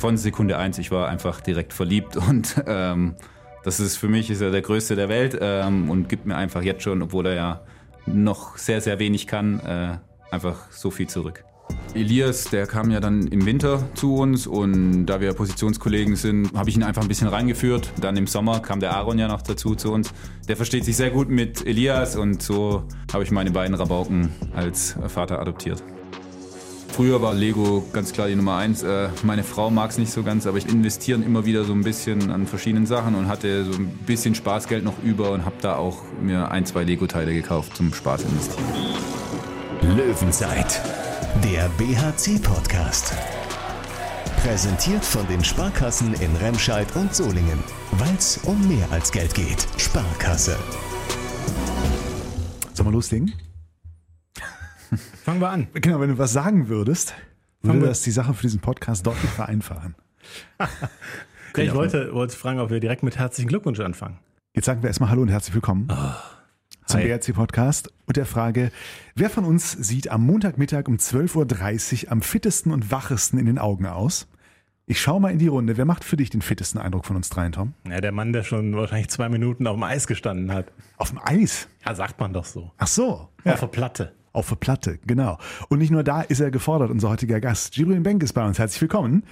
von Sekunde eins, ich war einfach direkt verliebt und ähm, das ist für mich ist er der größte der Welt ähm, und gibt mir einfach jetzt schon, obwohl er ja noch sehr, sehr wenig kann, äh, einfach so viel zurück. Elias, der kam ja dann im Winter zu uns und da wir Positionskollegen sind, habe ich ihn einfach ein bisschen reingeführt. Dann im Sommer kam der Aaron ja noch dazu zu uns. Der versteht sich sehr gut mit Elias und so habe ich meine beiden Rabauken als Vater adoptiert. Früher war Lego ganz klar die Nummer eins. Äh, meine Frau mag es nicht so ganz, aber ich investiere immer wieder so ein bisschen an verschiedenen Sachen und hatte so ein bisschen Spaßgeld noch über und habe da auch mir ein, zwei Lego-Teile gekauft zum Spaß investieren. Löwenzeit, der BHC-Podcast. Präsentiert von den Sparkassen in Remscheid und Solingen. Weil es um mehr als Geld geht. Sparkasse. Sollen wir loslegen? Fangen wir an. Genau, wenn du was sagen würdest, würde das die Sache für diesen Podcast deutlich vereinfachen. ja, ich wollte, wollte fragen, ob wir direkt mit herzlichen Glückwunsch anfangen. Jetzt sagen wir erstmal Hallo und herzlich willkommen Oh, zum. BRC-Podcast und der Frage, wer von uns sieht am Montagmittag um 12.30 Uhr am fittesten und wachesten in den Augen aus? Ich schau mal in die Runde. Wer macht für dich den fittesten Eindruck von uns dreien, Tom? Ja, der Mann, der schon wahrscheinlich zwei Minuten auf dem Eis gestanden hat. Auf dem Eis. Ja, sagt man doch so. Ach so. Auf der Platte. Auf der Platte, genau. Und nicht nur da ist er gefordert, unser heutiger Gast. Gibril Benk ist bei uns. Herzlich willkommen.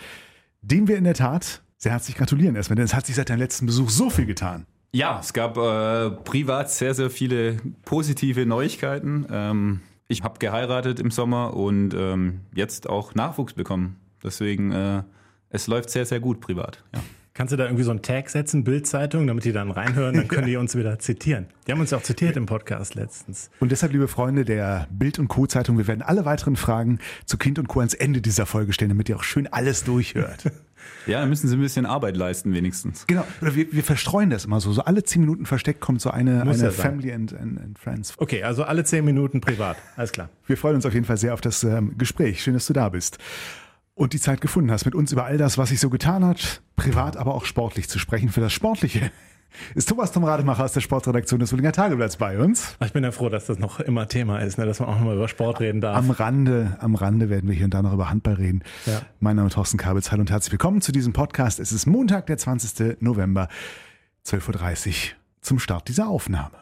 Dem wir in der Tat sehr herzlich gratulieren erstmal, denn es hat sich seit deinem letzten Besuch so viel getan. Ja, es gab äh, privat sehr, sehr viele positive Neuigkeiten. Ähm, ich habe geheiratet im Sommer und ähm, jetzt auch Nachwuchs bekommen. Deswegen, äh, es läuft sehr, sehr gut privat. Ja. Kannst du da irgendwie so einen Tag setzen, Bildzeitung, damit die dann reinhören, dann können die uns wieder zitieren. Die haben uns ja auch zitiert im Podcast letztens. Und deshalb, liebe Freunde der Bild und Co. Zeitung, wir werden alle weiteren Fragen zu Kind und Co. ans Ende dieser Folge stellen, damit ihr auch schön alles durchhört. ja, dann müssen sie ein bisschen Arbeit leisten wenigstens. genau. Oder wir, wir verstreuen das immer so. So alle zehn Minuten versteckt kommt so eine, Muss eine ja. Family and, and, and Friends. Okay, also alle zehn Minuten privat. Alles klar. Wir freuen uns auf jeden Fall sehr auf das ähm, Gespräch. Schön, dass du da bist. Und die Zeit gefunden hast, mit uns über all das, was sich so getan hat, privat, aber auch sportlich zu sprechen. Für das Sportliche ist Thomas Tom Rademacher aus der Sportredaktion des Solinger Tageblatts bei uns. Ich bin ja froh, dass das noch immer Thema ist, ne? dass man auch nochmal über Sport reden darf. Am Rande, am Rande werden wir hier und da noch über Handball reden. Ja. Mein Name ist Thorsten Kabitz. Hallo und herzlich willkommen zu diesem Podcast. Es ist Montag, der 20. November, 12.30 Uhr zum Start dieser Aufnahme.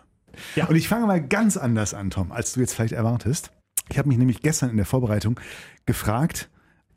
Ja. Und ich fange mal ganz anders an, Tom, als du jetzt vielleicht erwartest. Ich habe mich nämlich gestern in der Vorbereitung gefragt,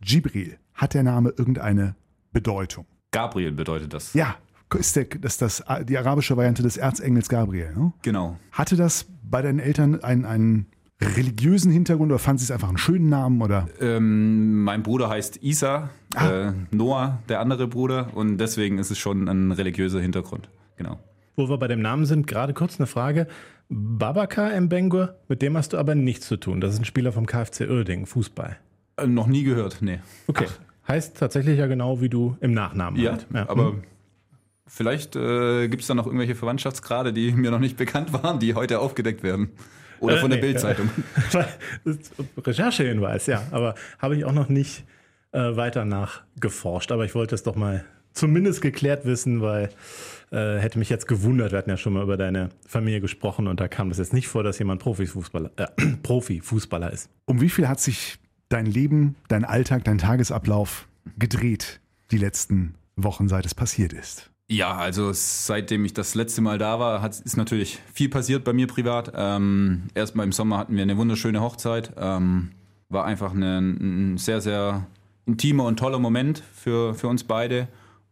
Gibril, hat der Name irgendeine Bedeutung? Gabriel bedeutet das. Ja, ist der, das ist das, die arabische Variante des Erzengels Gabriel. Ne? Genau. Hatte das bei deinen Eltern einen, einen religiösen Hintergrund oder fanden sie es einfach einen schönen Namen oder? Ähm, mein Bruder heißt Isa, äh, Noah, der andere Bruder, und deswegen ist es schon ein religiöser Hintergrund. Genau. Wo wir bei dem Namen sind, gerade kurz eine Frage. Babaka Mbengue, mit dem hast du aber nichts zu tun. Das ist ein Spieler vom KfC Uerdingen, Fußball. Äh, noch nie gehört, nee. Okay. Heißt tatsächlich ja genau wie du im Nachnamen. Ja, halt. aber Hm. vielleicht äh, gibt es da noch irgendwelche Verwandtschaftsgrade, die mir noch nicht bekannt waren, die heute aufgedeckt werden. Oder Äh, von der nee, Bildzeitung. Recherchehinweis, ja. Aber habe ich auch noch nicht äh, weiter nachgeforscht. Aber ich wollte es doch mal zumindest geklärt wissen, weil äh, hätte mich jetzt gewundert. Wir hatten ja schon mal über deine Familie gesprochen und da kam das jetzt nicht vor, dass jemand Profifußballer, äh, Profifußballer ist. Um wie viel hat sich dein Leben, dein Alltag, dein Tagesablauf gedreht die letzten Wochen, seit es passiert ist? Ja, also seitdem ich das letzte Mal da war, hat, ist natürlich viel passiert bei mir privat. Ähm, Erstmal im Sommer hatten wir eine wunderschöne Hochzeit. Ähm, war einfach eine, ein sehr, sehr intimer und toller Moment für, für uns beide.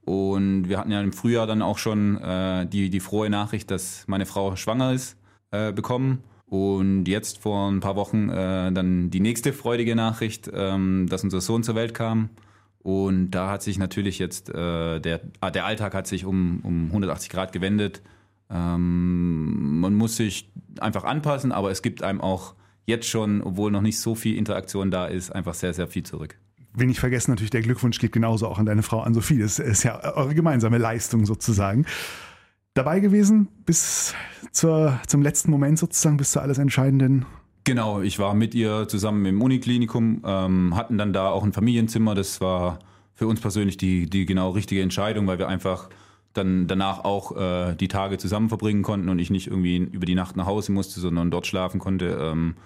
Und wir hatten ja im Frühjahr dann auch schon äh, die, die frohe Nachricht, dass meine Frau schwanger ist, äh, bekommen. Und jetzt vor ein paar Wochen äh, dann die nächste freudige Nachricht, ähm, dass unser Sohn zur Welt kam. Und da hat sich natürlich jetzt, äh, der, ah, der Alltag hat sich um, um 180 Grad gewendet. Ähm, man muss sich einfach anpassen, aber es gibt einem auch jetzt schon, obwohl noch nicht so viel Interaktion da ist, einfach sehr, sehr viel zurück. Will nicht vergessen, natürlich der Glückwunsch geht genauso auch an deine Frau, an Sophie. Das ist ja eure gemeinsame Leistung sozusagen. Dabei gewesen bis zur, zum letzten Moment sozusagen, bis zur alles entscheidenden. Genau, ich war mit ihr zusammen im Uniklinikum, ähm, hatten dann da auch ein Familienzimmer. Das war für uns persönlich die, die genau richtige Entscheidung, weil wir einfach dann danach auch äh, die Tage zusammen verbringen konnten und ich nicht irgendwie über die Nacht nach Hause musste, sondern dort schlafen konnte. Ähm,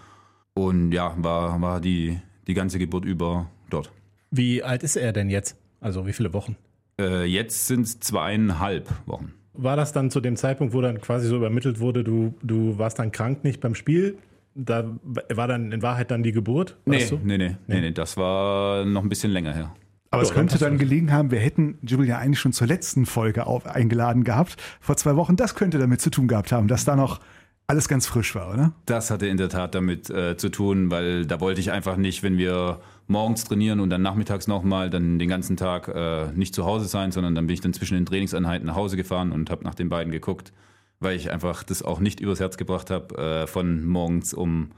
und ja, war, war die, die ganze Geburt über dort. Wie alt ist er denn jetzt? Also wie viele Wochen? Äh, jetzt sind es zweieinhalb Wochen. War das dann zu dem Zeitpunkt, wo dann quasi so übermittelt wurde, du, du warst dann krank nicht beim Spiel? Da war dann in Wahrheit dann die Geburt? Nee, das so? nee, nee, nee, nee, das war noch ein bisschen länger her. Aber es Ja, dann könnte dann gelegen haben, wir hätten Jibril ja eigentlich schon zur letzten Folge auf, eingeladen gehabt, vor zwei Wochen. Das könnte damit zu tun gehabt haben, dass da noch alles ganz frisch war, oder? Das hatte in der Tat damit äh, zu tun, weil da wollte ich einfach nicht, wenn wir morgens trainieren und dann nachmittags nochmal, dann den ganzen Tag äh, nicht zu Hause sein, sondern dann bin ich dann zwischen den Trainingseinheiten nach Hause gefahren und habe nach den beiden geguckt, weil ich einfach das auch nicht übers Herz gebracht habe, äh, von morgens um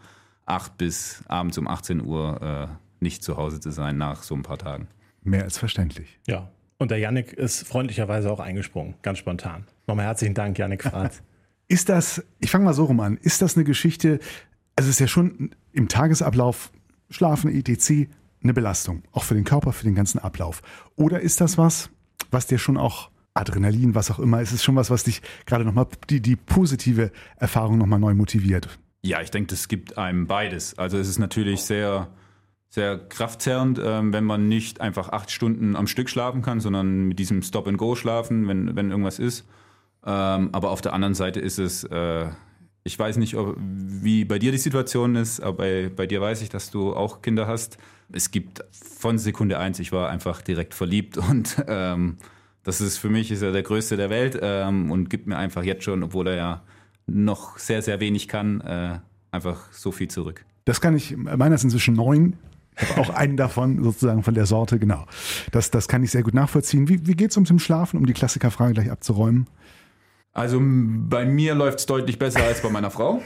8 bis abends um 18 Uhr äh, nicht zu Hause zu sein nach so ein paar Tagen. Mehr als verständlich. Ja. Und der Yannick ist freundlicherweise auch eingesprungen, ganz spontan. Nochmal herzlichen Dank, Yannick Fratz. Ist das, ich fange mal so rum an, ist das eine Geschichte, also es ist ja schon im Tagesablauf, Schlafen, etc., eine Belastung, auch für den Körper, für den ganzen Ablauf. Oder ist das was, was dir schon auch Adrenalin, was auch immer, ist es schon was, was dich gerade nochmal, die, die positive Erfahrung nochmal neu motiviert? Ja, ich denke, das gibt einem beides. Also es ist natürlich sehr, sehr kraftzerrend, ähm, wenn man nicht einfach acht Stunden am Stück schlafen kann, sondern mit diesem Stop-and-Go schlafen, wenn, wenn irgendwas ist. Ähm, aber auf der anderen Seite ist es, äh, ich weiß nicht, ob, wie bei dir die Situation ist, aber bei, bei dir weiß ich, dass du auch Kinder hast. Es gibt von Sekunde eins, ich war einfach direkt verliebt und ähm, das ist für mich ist er der Größte der Welt ähm, und gibt mir einfach jetzt schon, obwohl er ja noch sehr, sehr wenig kann, äh, einfach so viel zurück. Das kann ich, meiner ist inzwischen neun. Auch einen davon, sozusagen von der Sorte, genau. Das, das kann ich sehr gut nachvollziehen. Wie, wie geht es um zum Schlafen, um die Klassikerfrage gleich abzuräumen? Also bei mir läuft es deutlich besser als bei meiner Frau.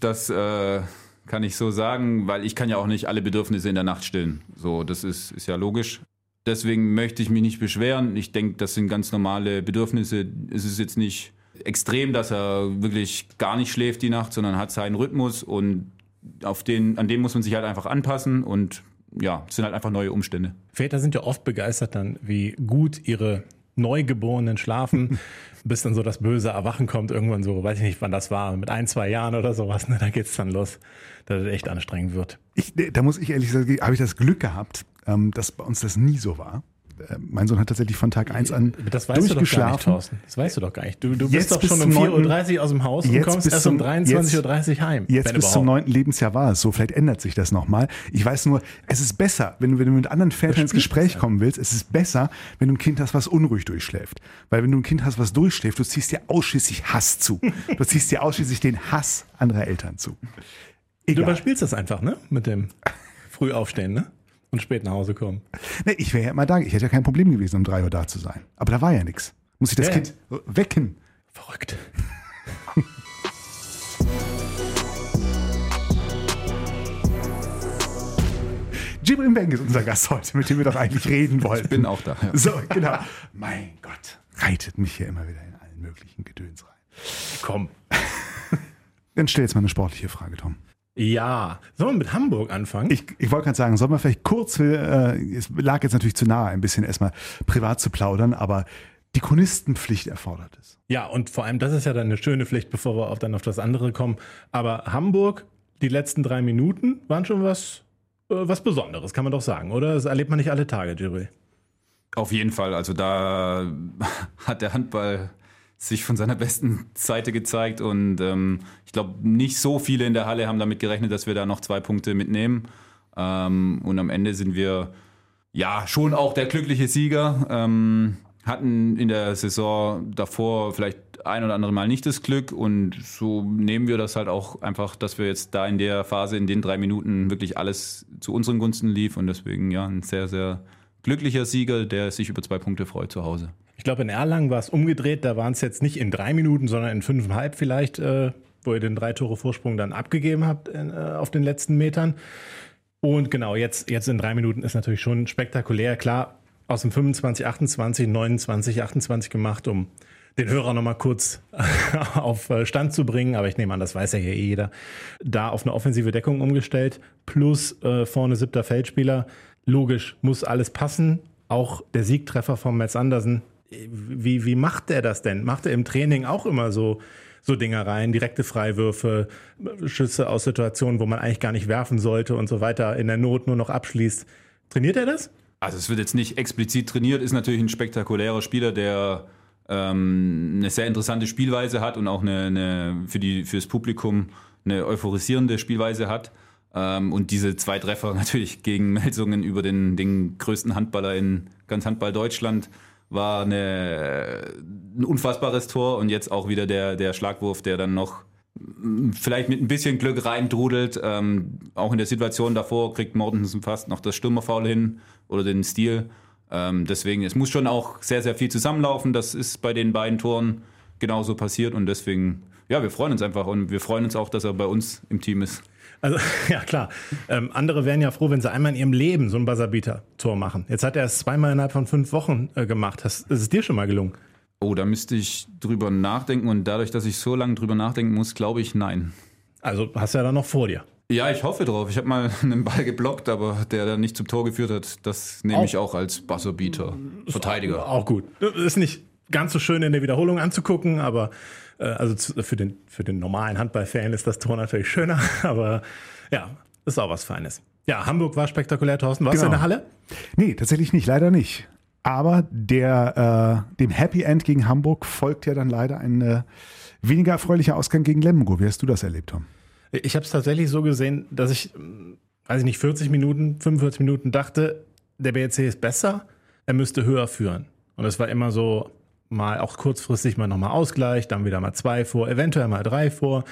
Das äh, kann ich so sagen, weil ich kann ja auch nicht alle Bedürfnisse in der Nacht stillen. So, das ist, ist ja logisch. Deswegen möchte ich mich nicht beschweren. Ich denke, das sind ganz normale Bedürfnisse. Es ist jetzt nicht extrem, dass er wirklich gar nicht schläft die Nacht, sondern hat seinen Rhythmus und auf den, an den muss man sich halt einfach anpassen und ja, es sind halt einfach neue Umstände. Väter sind ja oft begeistert dann, wie gut ihre Neugeborenen schlafen, bis dann so das böse Erwachen kommt, irgendwann so, weiß ich nicht, wann das war, mit ein, zwei Jahren oder sowas, ne, da geht's dann los, dass es echt anstrengend wird. Ich, da muss ich ehrlich sagen, habe ich das Glück gehabt, ähm, dass bei uns das nie so war. Äh, mein Sohn hat tatsächlich von Tag eins an Das weißt du doch gar nicht, durchgeschlafen. Thorsten. Das weißt du doch gar nicht. Du, du bist doch schon zum um neunten- 4.30 Uhr aus dem Haus und kommst erst um zum- 23.30 Uhr heim. Jetzt bis zum überhaupt. neunten Lebensjahr war es so. Vielleicht ändert sich das nochmal. Ich weiß nur, es ist besser, wenn du, wenn du mit anderen Vätern ins Gespräch das kommen willst, es ist besser, wenn du ein Kind hast, was unruhig durchschläft. Weil wenn du ein Kind hast, was durchschläft, du ziehst dir ausschließlich Hass zu. Du ziehst dir ausschließlich den Hass anderer Eltern zu. Du Egal. überspielst das einfach, ne? Mit dem früh aufstehen, ne? Und spät nach Hause kommen. Nee, ich wäre ja immer da. Ich hätte ja kein Problem gewesen, um drei Uhr da zu sein. Aber da war ja nichts. Muss ich das Ja, Kind wecken? Verrückt. Jibrin Beng ist unser Gast heute, mit dem wir doch eigentlich reden wollten. Ich bin auch da. Ja. So, genau. Mein Gott, reitet mich hier immer wieder in allen möglichen Gedöns rein. Komm. Dann stell jetzt mal eine sportliche Frage, Tom. Ja. Sollen wir mit Hamburg anfangen? Ich, ich wollte gerade sagen, soll man vielleicht kurz, äh, es lag jetzt natürlich zu nahe, ein bisschen erstmal privat zu plaudern, aber die Chronistenpflicht erfordert es. Ja, und vor allem, das ist ja dann eine schöne Pflicht, bevor wir auf, dann auf das andere kommen. Aber Hamburg, die letzten drei Minuten waren schon was, äh, was Besonderes, kann man doch sagen, oder? Das erlebt man nicht alle Tage, Jibril. Auf jeden Fall. Also da hat der Handball sich von seiner besten Seite gezeigt und ähm, ich glaube, nicht so viele in der Halle haben damit gerechnet, dass wir da noch zwei Punkte mitnehmen. Ähm, und am Ende sind wir ja schon auch der glückliche Sieger. Ähm, hatten in der Saison davor vielleicht ein oder andere Mal nicht das Glück und so nehmen wir das halt auch einfach, dass wir jetzt da in der Phase, in den drei Minuten wirklich alles zu unseren Gunsten lief und deswegen ja ein sehr, sehr glücklicher Sieger, der sich über zwei Punkte freut zu Hause. Ich glaube, in Erlangen war es umgedreht. Da waren es jetzt nicht in drei Minuten, sondern in fünfeinhalb vielleicht, äh, wo ihr den drei Tore Vorsprung dann abgegeben habt in, äh, auf den letzten Metern. Und genau, jetzt, jetzt in drei Minuten ist natürlich schon spektakulär. Klar, aus dem 25, 28, 29, 28 gemacht, um den Hörer nochmal kurz auf äh, Stand zu bringen. Aber ich nehme an, das weiß ja hier eh jeder. Da auf eine offensive Deckung umgestellt, plus äh, vorne siebter Feldspieler. Logisch, muss alles passen. Auch der Siegtreffer von Metz Andersen. Wie, wie macht der das denn? Macht er im Training auch immer so, so Dinger rein, direkte Freiwürfe, Schüsse aus Situationen, wo man eigentlich gar nicht werfen sollte und so weiter, in der Not nur noch abschließt? Trainiert er das? Also es wird jetzt nicht explizit trainiert, ist natürlich ein spektakulärer Spieler, der ähm, eine sehr interessante Spielweise hat und auch eine, eine für, die, für das Publikum eine euphorisierende Spielweise hat. Ähm, und diese zwei Treffer natürlich gegen Melsungen über den, den größten Handballer in ganz Handball Deutschland war eine, ein unfassbares Tor und jetzt auch wieder der, der Schlagwurf, der dann noch mm, vielleicht mit ein bisschen Glück reindrudelt. Ähm, auch in der Situation davor kriegt Mortensen fast noch das Stürmerfaul hin oder den Stil. Ähm, deswegen, es muss schon auch sehr, sehr viel zusammenlaufen. Das ist bei den beiden Toren genauso passiert und deswegen, ja, wir freuen uns einfach und wir freuen uns auch, dass er bei uns im Team ist. Also, ja klar. Ähm, andere wären ja froh, wenn sie einmal in ihrem Leben so ein Buzzerbeater-Tor machen. Jetzt hat er es zweimal innerhalb von fünf Wochen äh, gemacht. Das, ist es dir schon mal gelungen? Oh, da müsste ich drüber nachdenken und dadurch, dass ich so lange drüber nachdenken muss, glaube ich, nein. Also hast du ja dann noch vor dir. Ja, ich hoffe drauf. Ich habe mal einen Ball geblockt, aber der dann nicht zum Tor geführt hat, das nehme ich auch als Buzzerbeater. Verteidiger. Auch gut. Ist nicht ganz so schön in der Wiederholung anzugucken, aber also für den, für den normalen Handballfan ist das Tor natürlich schöner, aber ja, ist auch was Feines. Ja, Hamburg war spektakulär, Thorsten. Warst genau. du in der Halle? Nee, tatsächlich nicht, leider nicht. Aber der, äh, dem Happy End gegen Hamburg folgt ja dann leider ein äh, weniger erfreulicher Ausgang gegen Lemgo. Wie hast du das erlebt, Tom? Ich habe es tatsächlich so gesehen, dass ich, weiß ich nicht, 40 Minuten, 45 Minuten dachte, der BRC ist besser, er müsste höher führen. Und es war immer so, mal auch kurzfristig mal nochmal Ausgleich, dann wieder mal zwei vor, eventuell mal drei vor.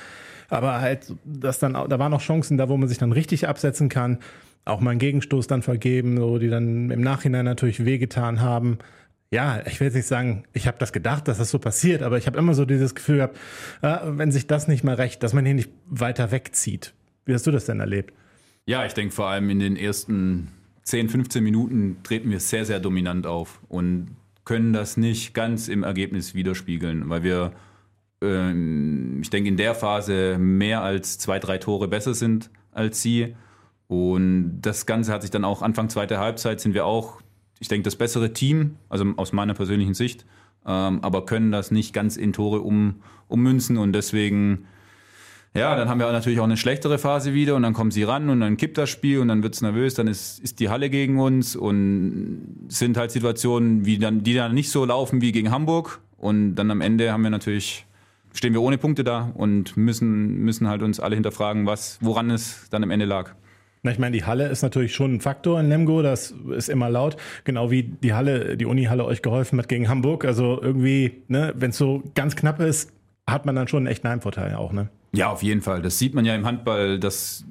Aber halt, das dann, da waren noch Chancen da, wo man sich dann richtig absetzen kann. Auch mal einen Gegenstoß dann vergeben, so, die dann im Nachhinein natürlich wehgetan haben. Ja, ich will jetzt nicht sagen, ich habe das gedacht, dass das so passiert, aber ich habe immer so dieses Gefühl gehabt, äh, wenn sich das nicht mal recht, dass man hier nicht weiter wegzieht. Wie hast du das denn erlebt? Ja, ich denke vor allem in den ersten 10, 15 Minuten treten wir sehr, sehr dominant auf und können das nicht ganz im Ergebnis widerspiegeln, weil wir, ähm, ich denke, in der Phase mehr als zwei, drei Tore besser sind als sie. Und das Ganze hat sich dann auch Anfang zweiter Halbzeit sind wir auch, ich denke, das bessere Team, also aus meiner persönlichen Sicht, ähm, aber können das nicht ganz in Tore um, ummünzen und deswegen ja, dann haben wir natürlich auch eine schlechtere Phase wieder und dann kommen sie ran und dann kippt das Spiel und dann wird es nervös, dann ist, ist die Halle gegen uns und sind halt Situationen, wie dann, die dann nicht so laufen wie gegen Hamburg. Und dann am Ende haben wir natürlich, stehen wir ohne Punkte da und müssen, müssen halt uns alle hinterfragen, was, woran es dann am Ende lag. Na, ich meine, die Halle ist natürlich schon ein Faktor in Lemgo, das ist immer laut, genau wie die Halle, die Uni-Halle euch geholfen hat gegen Hamburg. Also irgendwie, ne, wenn es so ganz knapp ist, hat man dann schon einen echten Heimvorteil auch, ne? Ja, auf jeden Fall. Das sieht man ja im Handball, dass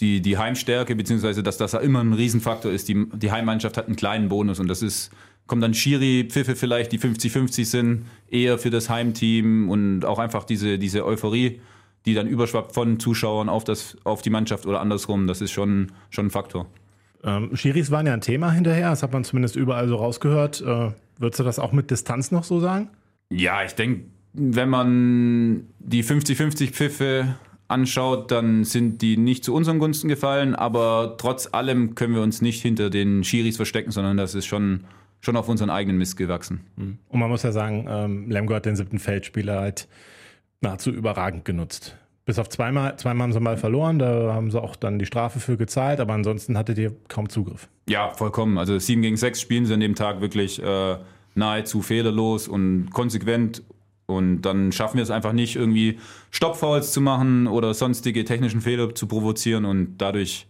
die, die Heimstärke, beziehungsweise dass das immer ein Riesenfaktor ist. Die, die Heimmannschaft hat einen kleinen Bonus und das ist, kommt dann Schiri, Pfiffe vielleicht, die 50-50 sind, eher für das Heimteam und auch einfach diese, diese Euphorie, die dann überschwappt von Zuschauern auf, das, auf die Mannschaft oder andersrum, das ist schon, schon ein Faktor. Ähm, Schiris waren ja ein Thema hinterher, das hat man zumindest überall so rausgehört. Äh, würdest du das auch mit Distanz noch so sagen? Ja, ich denke, wenn man die 50-50 Pfiffe anschaut, dann sind die nicht zu unseren Gunsten gefallen, aber trotz allem können wir uns nicht hinter den Schiris verstecken, sondern das ist schon, schon auf unseren eigenen Mist gewachsen. Mhm. Und man muss ja sagen, ähm, Lemgo hat den siebten Feldspieler halt nahezu überragend genutzt. Bis auf zweimal, zweimal haben sie mal verloren, da haben sie auch dann die Strafe für gezahlt, aber ansonsten hattet ihr kaum Zugriff. Ja, vollkommen. Also sieben gegen sechs spielen sie an dem Tag wirklich äh, nahezu fehlerlos und konsequent und dann schaffen wir es einfach nicht, irgendwie Stoppfouls zu machen oder sonstige technischen Fehler zu provozieren. Und dadurch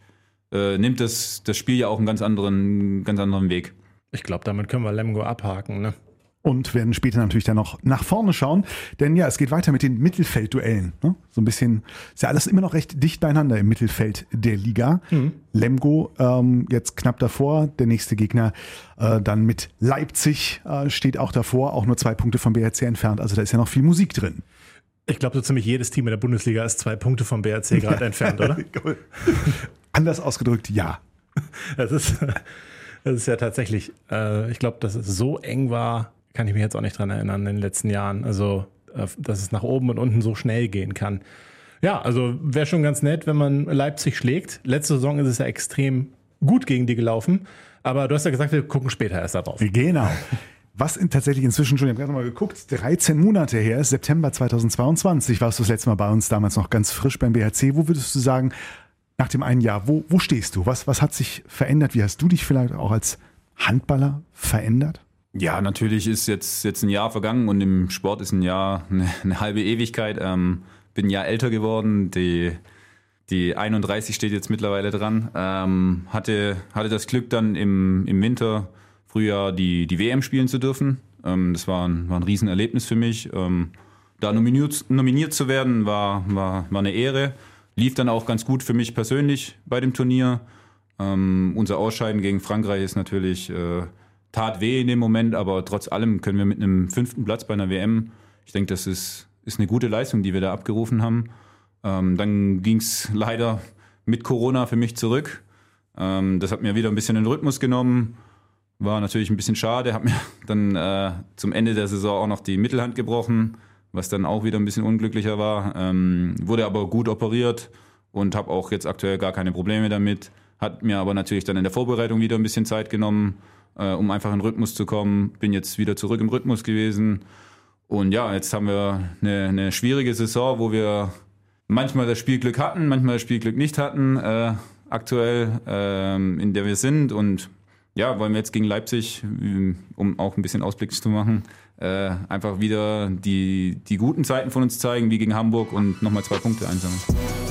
äh, nimmt das, das Spiel ja auch einen ganz anderen, ganz anderen Weg. Ich glaube, damit können wir Lemgo abhaken, ne? Und werden später natürlich dann noch nach vorne schauen. Denn ja, es geht weiter mit den Mittelfeldduellen. Ne? So ein bisschen, ist ja alles immer noch recht dicht beieinander im Mittelfeld der Liga. Mhm. Lemgo ähm, jetzt knapp davor, der nächste Gegner äh, dann mit Leipzig äh, steht auch davor, auch nur zwei Punkte vom BRC entfernt. Also da ist ja noch viel Musik drin. Ich glaube, so ziemlich jedes Team in der Bundesliga ist zwei Punkte vom BRC gerade entfernt, oder? Anders ausgedrückt, ja. Das ist, das ist ja tatsächlich, äh, ich glaube, dass es so eng war, kann ich mich jetzt auch nicht dran erinnern in den letzten Jahren. Also, äh, dass es nach oben und unten so schnell gehen kann. Ja, also wäre schon ganz nett, wenn man Leipzig schlägt. Letzte Saison ist es ja extrem gut gegen die gelaufen. Aber du hast ja gesagt, wir gucken später erst darauf. Genau. Was in, tatsächlich inzwischen schon, ich habe gerade mal geguckt, 13 Monate her September 2022 warst du das letzte Mal bei uns, damals noch ganz frisch beim BHC. Wo würdest du sagen, nach dem einen Jahr, wo, wo stehst du? Was, was hat sich verändert? Wie hast du dich vielleicht auch als Handballer verändert? Ja, natürlich ist jetzt, jetzt ein Jahr vergangen und im Sport ist ein Jahr eine, eine halbe Ewigkeit. Ähm, bin ein Jahr älter geworden. Die, die 31 steht jetzt mittlerweile dran. Ähm, hatte, hatte das Glück dann im, im Winter, Frühjahr die, die WM spielen zu dürfen. Ähm, das war ein, war ein Riesenerlebnis für mich. Ähm, da nominiert, nominiert zu werden, war, war, war eine Ehre. Lief dann auch ganz gut für mich persönlich bei dem Turnier. Ähm, unser Ausscheiden gegen Frankreich ist natürlich äh, tat weh in dem Moment, aber trotz allem können wir mit einem fünften Platz bei einer WM, ich denke, das ist, ist eine gute Leistung, die wir da abgerufen haben. Ähm, dann ging es leider mit Corona für mich zurück. Ähm, das hat mir wieder ein bisschen den Rhythmus genommen. War natürlich ein bisschen schade, hat mir dann äh, zum Ende der Saison auch noch die Mittelhand gebrochen, was dann auch wieder ein bisschen unglücklicher war. Ähm, wurde aber gut operiert und habe auch jetzt aktuell gar keine Probleme damit. Hat mir aber natürlich dann in der Vorbereitung wieder ein bisschen Zeit genommen, äh, um einfach in den Rhythmus zu kommen. Bin jetzt wieder zurück im Rhythmus gewesen. Und ja, jetzt haben wir eine, eine schwierige Saison, wo wir manchmal das Spielglück hatten, manchmal das Spielglück nicht hatten, äh, aktuell, äh, in der wir sind. Und ja, wollen wir jetzt gegen Leipzig, um auch ein bisschen Ausblick zu machen, äh, einfach wieder die, die guten Zeiten von uns zeigen, wie gegen Hamburg und nochmal zwei Punkte einsammeln.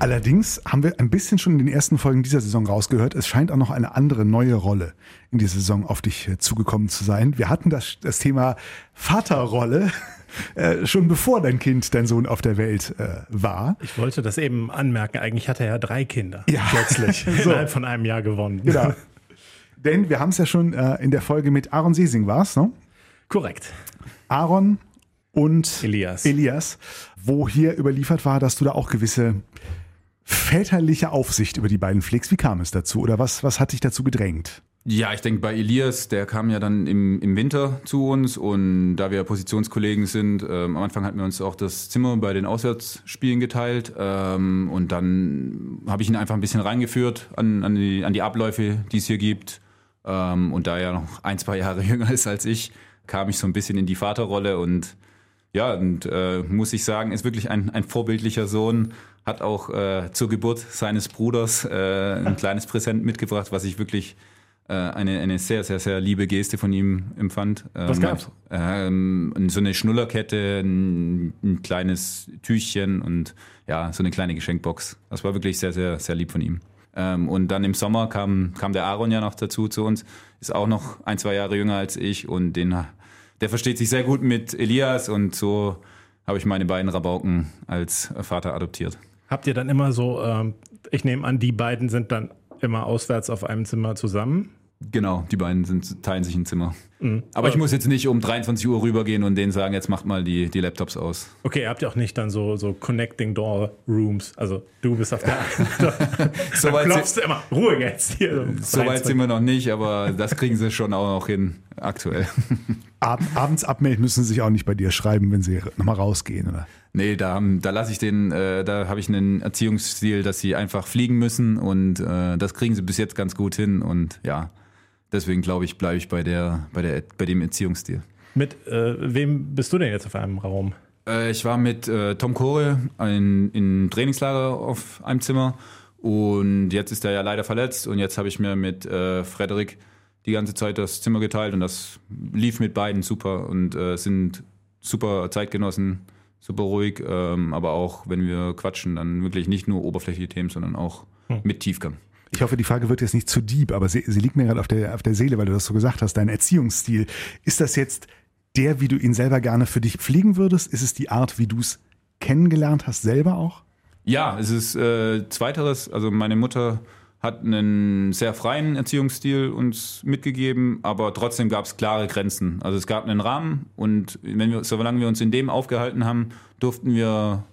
Allerdings haben wir ein bisschen schon in den ersten Folgen dieser Saison rausgehört, es scheint auch noch eine andere neue Rolle in dieser Saison auf dich äh, zugekommen zu sein. Wir hatten das, das Thema Vaterrolle äh, schon bevor dein Kind, dein Sohn auf der Welt äh, war. Ich wollte das eben anmerken, eigentlich hat er ja drei Kinder ja. plötzlich so. innerhalb von einem Jahr gewonnen. Genau. Denn wir haben es ja schon äh, in der Folge mit Aaron Sesing war es, ne? Korrekt. Aaron und Elias. Elias, wo hier überliefert war, dass du da auch gewisse väterliche Aufsicht über die beiden pflegst. Wie kam es dazu oder was, was hat dich dazu gedrängt? Ja, ich denke bei Elias, der kam ja dann im, im Winter zu uns und da wir Positionskollegen sind, ähm, am Anfang hatten wir uns auch das Zimmer bei den Auswärtsspielen geteilt ähm, und dann habe ich ihn einfach ein bisschen reingeführt an, an, die, an die Abläufe, die es hier gibt ähm, und da er noch ein, zwei Jahre jünger ist als ich, kam ich so ein bisschen in die Vaterrolle und ja, und äh, muss ich sagen, ist wirklich ein, ein vorbildlicher Sohn, hat auch äh, zur Geburt seines Bruders äh, ein kleines Präsent mitgebracht, was ich wirklich äh, eine, eine sehr, sehr, sehr liebe Geste von ihm empfand. Ähm, was gab's? Ähm, so eine Schnullerkette, ein, ein, kleines Tüchchen und ja, so eine kleine Geschenkbox. Das war wirklich sehr, sehr, sehr lieb von ihm. Ähm, und dann im Sommer kam, kam der Aaron ja noch dazu zu uns, ist auch noch ein, zwei Jahre jünger als ich und den, der versteht sich sehr gut mit Elias und so habe ich meine beiden Rabauken als Vater adoptiert. Habt ihr dann immer so, ähm, ich nehme an, die beiden sind dann immer auswärts auf einem Zimmer zusammen? Genau, die beiden sind, teilen sich ein Zimmer. Mhm. Aber ich muss jetzt nicht um 23 Uhr rübergehen und denen sagen, jetzt macht mal die, die Laptops aus. Okay, ihr habt ja auch nicht dann so, so Connecting Door Rooms. Also du bist auf der so weit klopfst du immer, Ruhe jetzt hier. So weit sind wir noch nicht, aber das kriegen sie schon auch noch hin, aktuell. Ab, abends abmelden müssen sie sich auch nicht bei dir schreiben, wenn sie nochmal rausgehen, oder? Nee, da, da lasse ich den, äh, da habe ich einen Erziehungsstil, dass sie einfach fliegen müssen und äh, das kriegen sie bis jetzt ganz gut hin und ja, deswegen glaube ich, bleibe ich bei der, bei der, bei dem Erziehungsstil. Mit äh, wem bist du denn jetzt auf einem Raum? Äh, ich war mit äh, Tom Kore in, in Trainingslager auf einem Zimmer und jetzt ist er ja leider verletzt und jetzt habe ich mir mit äh, Frederik die ganze Zeit das Zimmer geteilt und das lief mit beiden super und äh, sind super Zeitgenossen super ruhig, ähm, aber auch wenn wir quatschen, dann wirklich nicht nur oberflächliche Themen, sondern auch hm. mit Tiefgang. Ich hoffe, die Frage wird jetzt nicht zu deep, aber sie, sie liegt mir gerade auf der, auf der Seele, weil du das so gesagt hast, dein Erziehungsstil. Ist das jetzt der, wie du ihn selber gerne für dich pflegen würdest? Ist es die Art, wie du es kennengelernt hast, selber auch? Ja, es ist äh, zweiteres. Also meine Mutter hat einen sehr freien Erziehungsstil uns mitgegeben, aber trotzdem gab es klare Grenzen. Also es gab einen Rahmen und wenn wir, solange wir uns in dem aufgehalten haben, durften wir,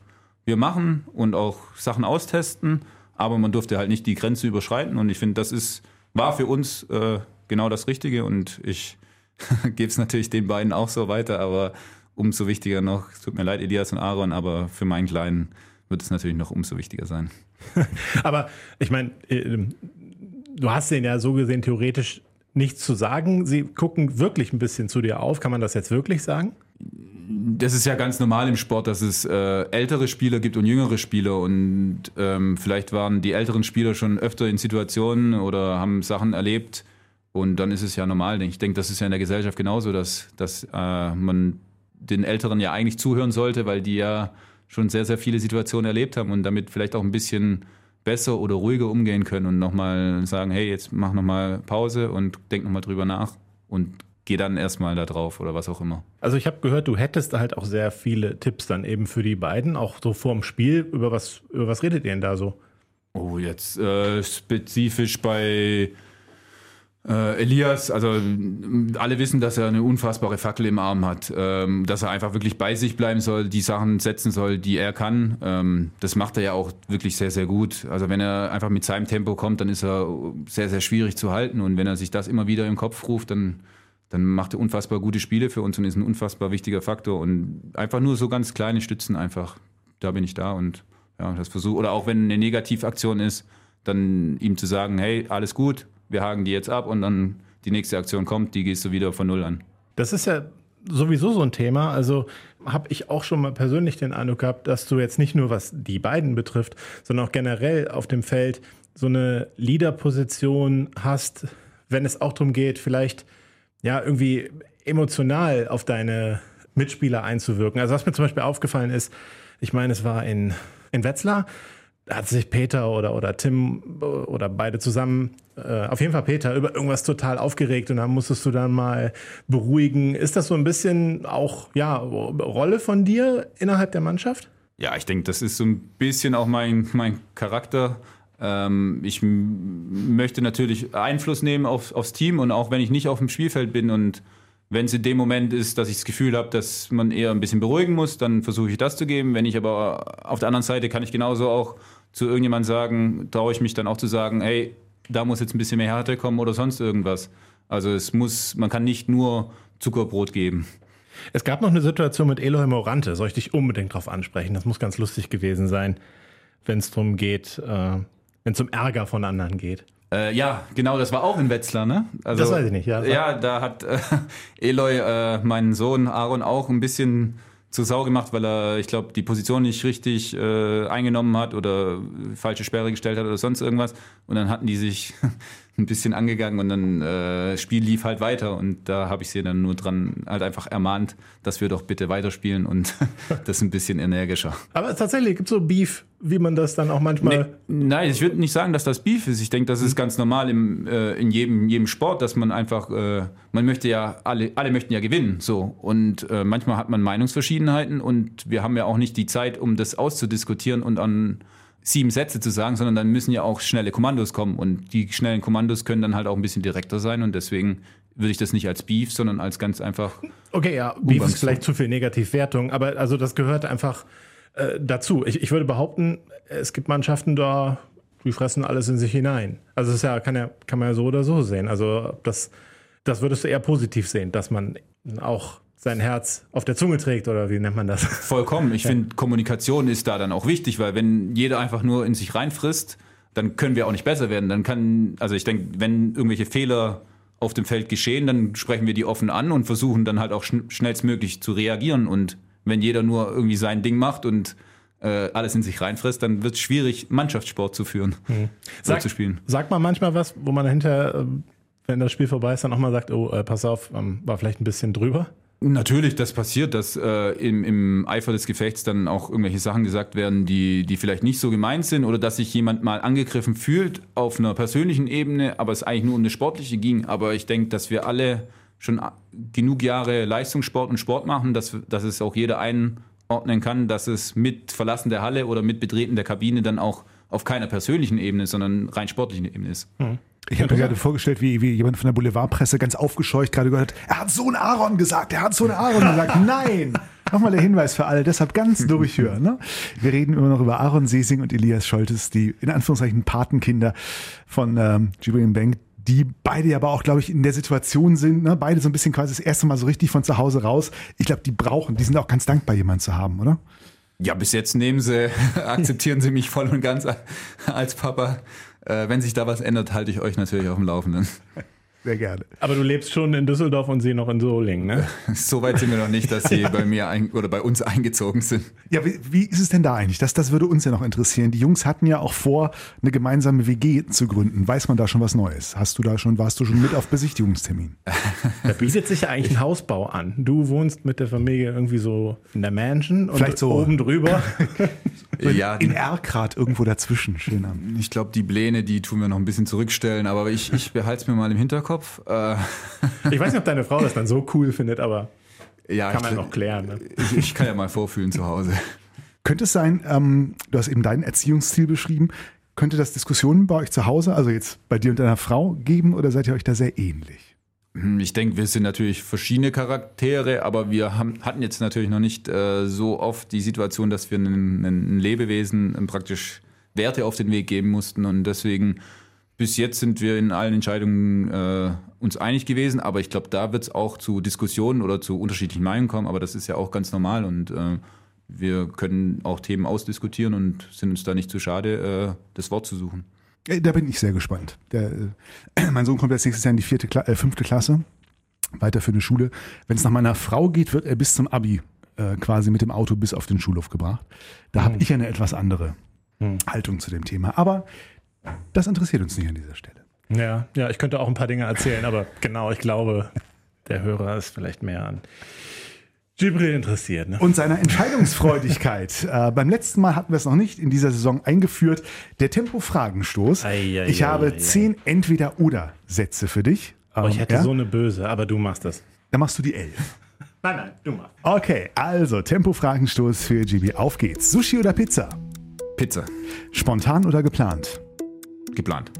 wir machen und auch Sachen austesten, aber man durfte halt nicht die Grenze überschreiten und ich finde, das ist, war für uns äh, genau das Richtige und ich gebe es natürlich den beiden auch so weiter, aber umso wichtiger noch, es tut mir leid, Elias und Aaron, aber für meinen Kleinen wird es natürlich noch umso wichtiger sein. Aber ich meine, äh, du hast denen ja so gesehen theoretisch nichts zu sagen. Sie gucken wirklich ein bisschen zu dir auf. Kann man das jetzt wirklich sagen? Das ist ja ganz normal im Sport, dass es äh, ältere Spieler gibt und jüngere Spieler und ähm, vielleicht waren die älteren Spieler schon öfter in Situationen oder haben Sachen erlebt und dann ist es ja normal. Ich denke, das ist ja in der Gesellschaft genauso, dass, dass äh, man den Älteren ja eigentlich zuhören sollte, weil die ja schon sehr, sehr viele Situationen erlebt haben und damit vielleicht auch ein bisschen besser oder ruhiger umgehen können und nochmal sagen, hey, jetzt mach nochmal Pause und denk nochmal drüber nach und geh dann erstmal da drauf oder was auch immer. Also ich habe gehört, du hättest halt auch sehr viele Tipps dann eben für die beiden, auch so vorm Spiel. Über was, über was redet ihr denn da so? Oh, jetzt äh, spezifisch bei äh, Elias, also alle wissen, dass er eine unfassbare Fackel im Arm hat, ähm, dass er einfach wirklich bei sich bleiben soll, die Sachen setzen soll, die er kann. Ähm, das macht er ja auch wirklich sehr, sehr gut. Also wenn er einfach mit seinem Tempo kommt, dann ist er sehr, sehr schwierig zu halten. Und wenn er sich das immer wieder im Kopf ruft, dann, dann macht er unfassbar gute Spiele für uns und ist ein unfassbar wichtiger Faktor. Und einfach nur so ganz kleine Stützen einfach. Da bin ich da und ja, das versuche. Oder auch wenn eine Negativaktion ist, dann ihm zu sagen, hey, alles gut, wir haken die jetzt ab und dann die nächste Aktion kommt, die gehst du wieder von Null an. Das ist ja sowieso so ein Thema. Also habe ich auch schon mal persönlich den Eindruck gehabt, dass du jetzt nicht nur was die beiden betrifft, sondern auch generell auf dem Feld so eine Leaderposition hast, wenn es auch darum geht, vielleicht ja irgendwie emotional auf deine Mitspieler einzuwirken. Also was mir zum Beispiel aufgefallen ist, ich meine, es war in, in Wetzlar, hat sich Peter oder, oder Tim oder beide zusammen, äh, auf jeden Fall Peter, über irgendwas total aufgeregt und dann musstest du dann mal beruhigen. Ist das so ein bisschen auch, ja, Rolle von dir innerhalb der Mannschaft? Ja, ich denke, das ist so ein bisschen auch mein, mein Charakter. Ähm, ich möchte natürlich Einfluss nehmen auf, aufs Team und auch wenn ich nicht auf dem Spielfeld bin und wenn es in dem Moment ist, dass ich das Gefühl habe, dass man eher ein bisschen beruhigen muss, dann versuche ich das zu geben. Wenn ich aber auf der anderen Seite kann ich genauso auch zu irgendjemandem sagen, traue ich mich dann auch zu sagen, hey, da muss jetzt ein bisschen mehr Härte kommen oder sonst irgendwas. Also es muss, man kann nicht nur Zuckerbrot geben. Es gab noch eine Situation mit Eloy Morante, soll ich dich unbedingt darauf ansprechen? Das muss ganz lustig gewesen sein, wenn es darum geht, äh, wenn es um Ärger von anderen geht. Äh, ja, genau, das war auch in Wetzlar, ne? Also, das weiß ich nicht, ja. Ja, da hat äh, Eloy, äh, meinen Sohn Aaron, auch ein bisschen zu Sau gemacht, weil er, ich glaube, die Position nicht richtig äh, eingenommen hat oder falsche Sperre gestellt hat oder sonst irgendwas. Und dann hatten die sich ein bisschen angegangen und dann äh, Spiel lief halt weiter und da habe ich sie dann nur dran halt einfach ermahnt, dass wir doch bitte weiterspielen und das ein bisschen energischer. Aber tatsächlich gibt es so Beef, wie man das dann auch manchmal. Nee, nein, ich würde nicht sagen, dass das Beef ist. Ich denke, das ist mhm. ganz normal im, äh, in jedem, jedem Sport, dass man einfach, äh, man möchte ja, alle, alle möchten ja gewinnen. So. Und äh, manchmal hat man Meinungsverschiedenheiten und wir haben ja auch nicht die Zeit, um das auszudiskutieren und an sieben Sätze zu sagen, sondern dann müssen ja auch schnelle Kommandos kommen und die schnellen Kommandos können dann halt auch ein bisschen direkter sein und deswegen würde ich das nicht als Beef, sondern als ganz einfach. Okay, ja, Beef ist vielleicht zu viel Negativwertung, aber also das gehört einfach äh, dazu. Ich, ich würde behaupten, es gibt Mannschaften da, die fressen alles in sich hinein. Also es ist ja, kann ja, kann man ja so oder so sehen. Also das, das würdest du eher positiv sehen, dass man auch sein Herz auf der Zunge trägt oder wie nennt man das? Vollkommen. Ich ja. finde, Kommunikation ist da dann auch wichtig, weil wenn jeder einfach nur in sich reinfrisst, dann können wir auch nicht besser werden. Dann kann, also ich denke, wenn irgendwelche Fehler auf dem Feld geschehen, dann sprechen wir die offen an und versuchen dann halt auch schn schnellstmöglich zu reagieren. Und wenn jeder nur irgendwie sein Ding macht und äh, alles in sich reinfrisst, dann wird es schwierig, Mannschaftssport zu führen, mhm. Sag, zu spielen. Sagt man manchmal was, wo man dahinter, äh, wenn das Spiel vorbei ist, dann auch mal sagt, oh, äh, pass auf, ähm, war vielleicht ein bisschen drüber? Natürlich, das passiert, dass äh, im, im Eifer des Gefechts dann auch irgendwelche Sachen gesagt werden, die, die vielleicht nicht so gemeint sind oder dass sich jemand mal angegriffen fühlt auf einer persönlichen Ebene, aber es eigentlich nur um eine sportliche ging. Aber ich denke, dass wir alle schon genug Jahre Leistungssport und Sport machen, dass, dass es auch jeder einordnen kann, dass es mit Verlassen der Halle oder mit Betreten der Kabine dann auch auf keiner persönlichen Ebene, sondern rein sportlichen Ebene ist. Mhm. Ich habe mir gerade vorgestellt, wie, wie jemand von der Boulevardpresse ganz aufgescheucht gerade gehört hat, er hat Sohn Aaron gesagt, er hat Sohn Aaron gesagt. Nein! Nochmal der Hinweis für alle, deshalb ganz durchhören. Ne? Wir reden immer noch über Aaron Sesing und Elias Scholtes, die in Anführungszeichen Patenkinder von ähm, Julian Bank, die beide aber auch, glaube ich, in der Situation sind, ne? beide so ein bisschen quasi das erste Mal so richtig von zu Hause raus. Ich glaube, die brauchen, die sind auch ganz dankbar, jemanden zu haben, oder? Ja, bis jetzt nehmen sie, akzeptieren sie mich voll und ganz als Papa. Äh, wenn sich da was ändert, halte ich euch natürlich auf dem Laufenden. Sehr gerne. Aber du lebst schon in Düsseldorf und sie noch in Solingen, ne? So weit sind wir noch nicht, dass sie bei mir ein, oder bei uns eingezogen sind. Ja, wie, wie ist es denn da eigentlich? Das, das würde uns ja noch interessieren. Die Jungs hatten ja auch vor, eine gemeinsame WG zu gründen. Weiß man da schon was Neues? Hast du da schon, warst du schon mit auf Besichtigungstermin? Da bietet sich ja eigentlich ein Hausbau an. Du wohnst mit der Familie irgendwie so in der Mansion und Vielleicht so- oben drüber. Ja, In Erkrath irgendwo dazwischen. Schön ich glaube, die Pläne, die tun wir noch ein bisschen zurückstellen, aber ich, ich behalte es mir mal im Hinterkopf. Äh, Ich weiß nicht, ob deine Frau das dann so cool findet, aber ja, kann ich, man noch klären. Ne? ich, ich kann ja mal vorfühlen zu Hause. Könnte es sein, ähm, du hast eben deinen Erziehungsstil beschrieben, könnte das Diskussionen bei euch zu Hause, also jetzt bei dir und deiner Frau, geben oder seid ihr euch da sehr ähnlich? Hm, Ich denke, wir sind natürlich verschiedene Charaktere, aber wir haben, hatten jetzt natürlich noch nicht äh, so oft die Situation, dass wir einem, einem Lebewesen ähm, praktisch Werte auf den Weg geben mussten. Und deswegen bis jetzt sind wir in allen Entscheidungen äh, uns einig gewesen, aber ich glaube, da wird es auch zu Diskussionen oder zu unterschiedlichen Meinungen kommen, aber das ist ja auch ganz normal. Und äh, wir können auch Themen ausdiskutieren und sind uns da nicht zu schade, äh, das Wort zu suchen. Äh, Da bin ich sehr gespannt. Der, äh, mein Sohn kommt jetzt nächstes Jahr in die vierte, Kla äh, fünfte Klasse, weiter für eine Schule. Wenn es nach meiner Frau geht, wird er bis zum Abi äh, quasi mit dem Auto bis auf den Schulhof gebracht. Da habe ich eine etwas andere Haltung zu dem Thema. Aber das interessiert uns nicht an dieser Stelle. Ja, ja, ich könnte auch ein paar Dinge erzählen, aber genau, ich glaube, der Hörer ist vielleicht mehr an Gibril interessiert. Ne? Und seiner Entscheidungsfreudigkeit. äh, beim letzten Mal hatten wir es noch nicht in dieser Saison eingeführt. Der Tempo-Fragenstoß. Ich habe ei, ei. zehn Entweder-Oder-Sätze für dich. Oh, ich Ähm, hätte ja? so eine böse, aber du machst das. Dann machst du die elf. Nein, nein, du machst. Okay, also Tempo-Fragenstoß für GB. Auf geht's. Sushi oder Pizza? Pizza, Spontan oder geplant? geplant,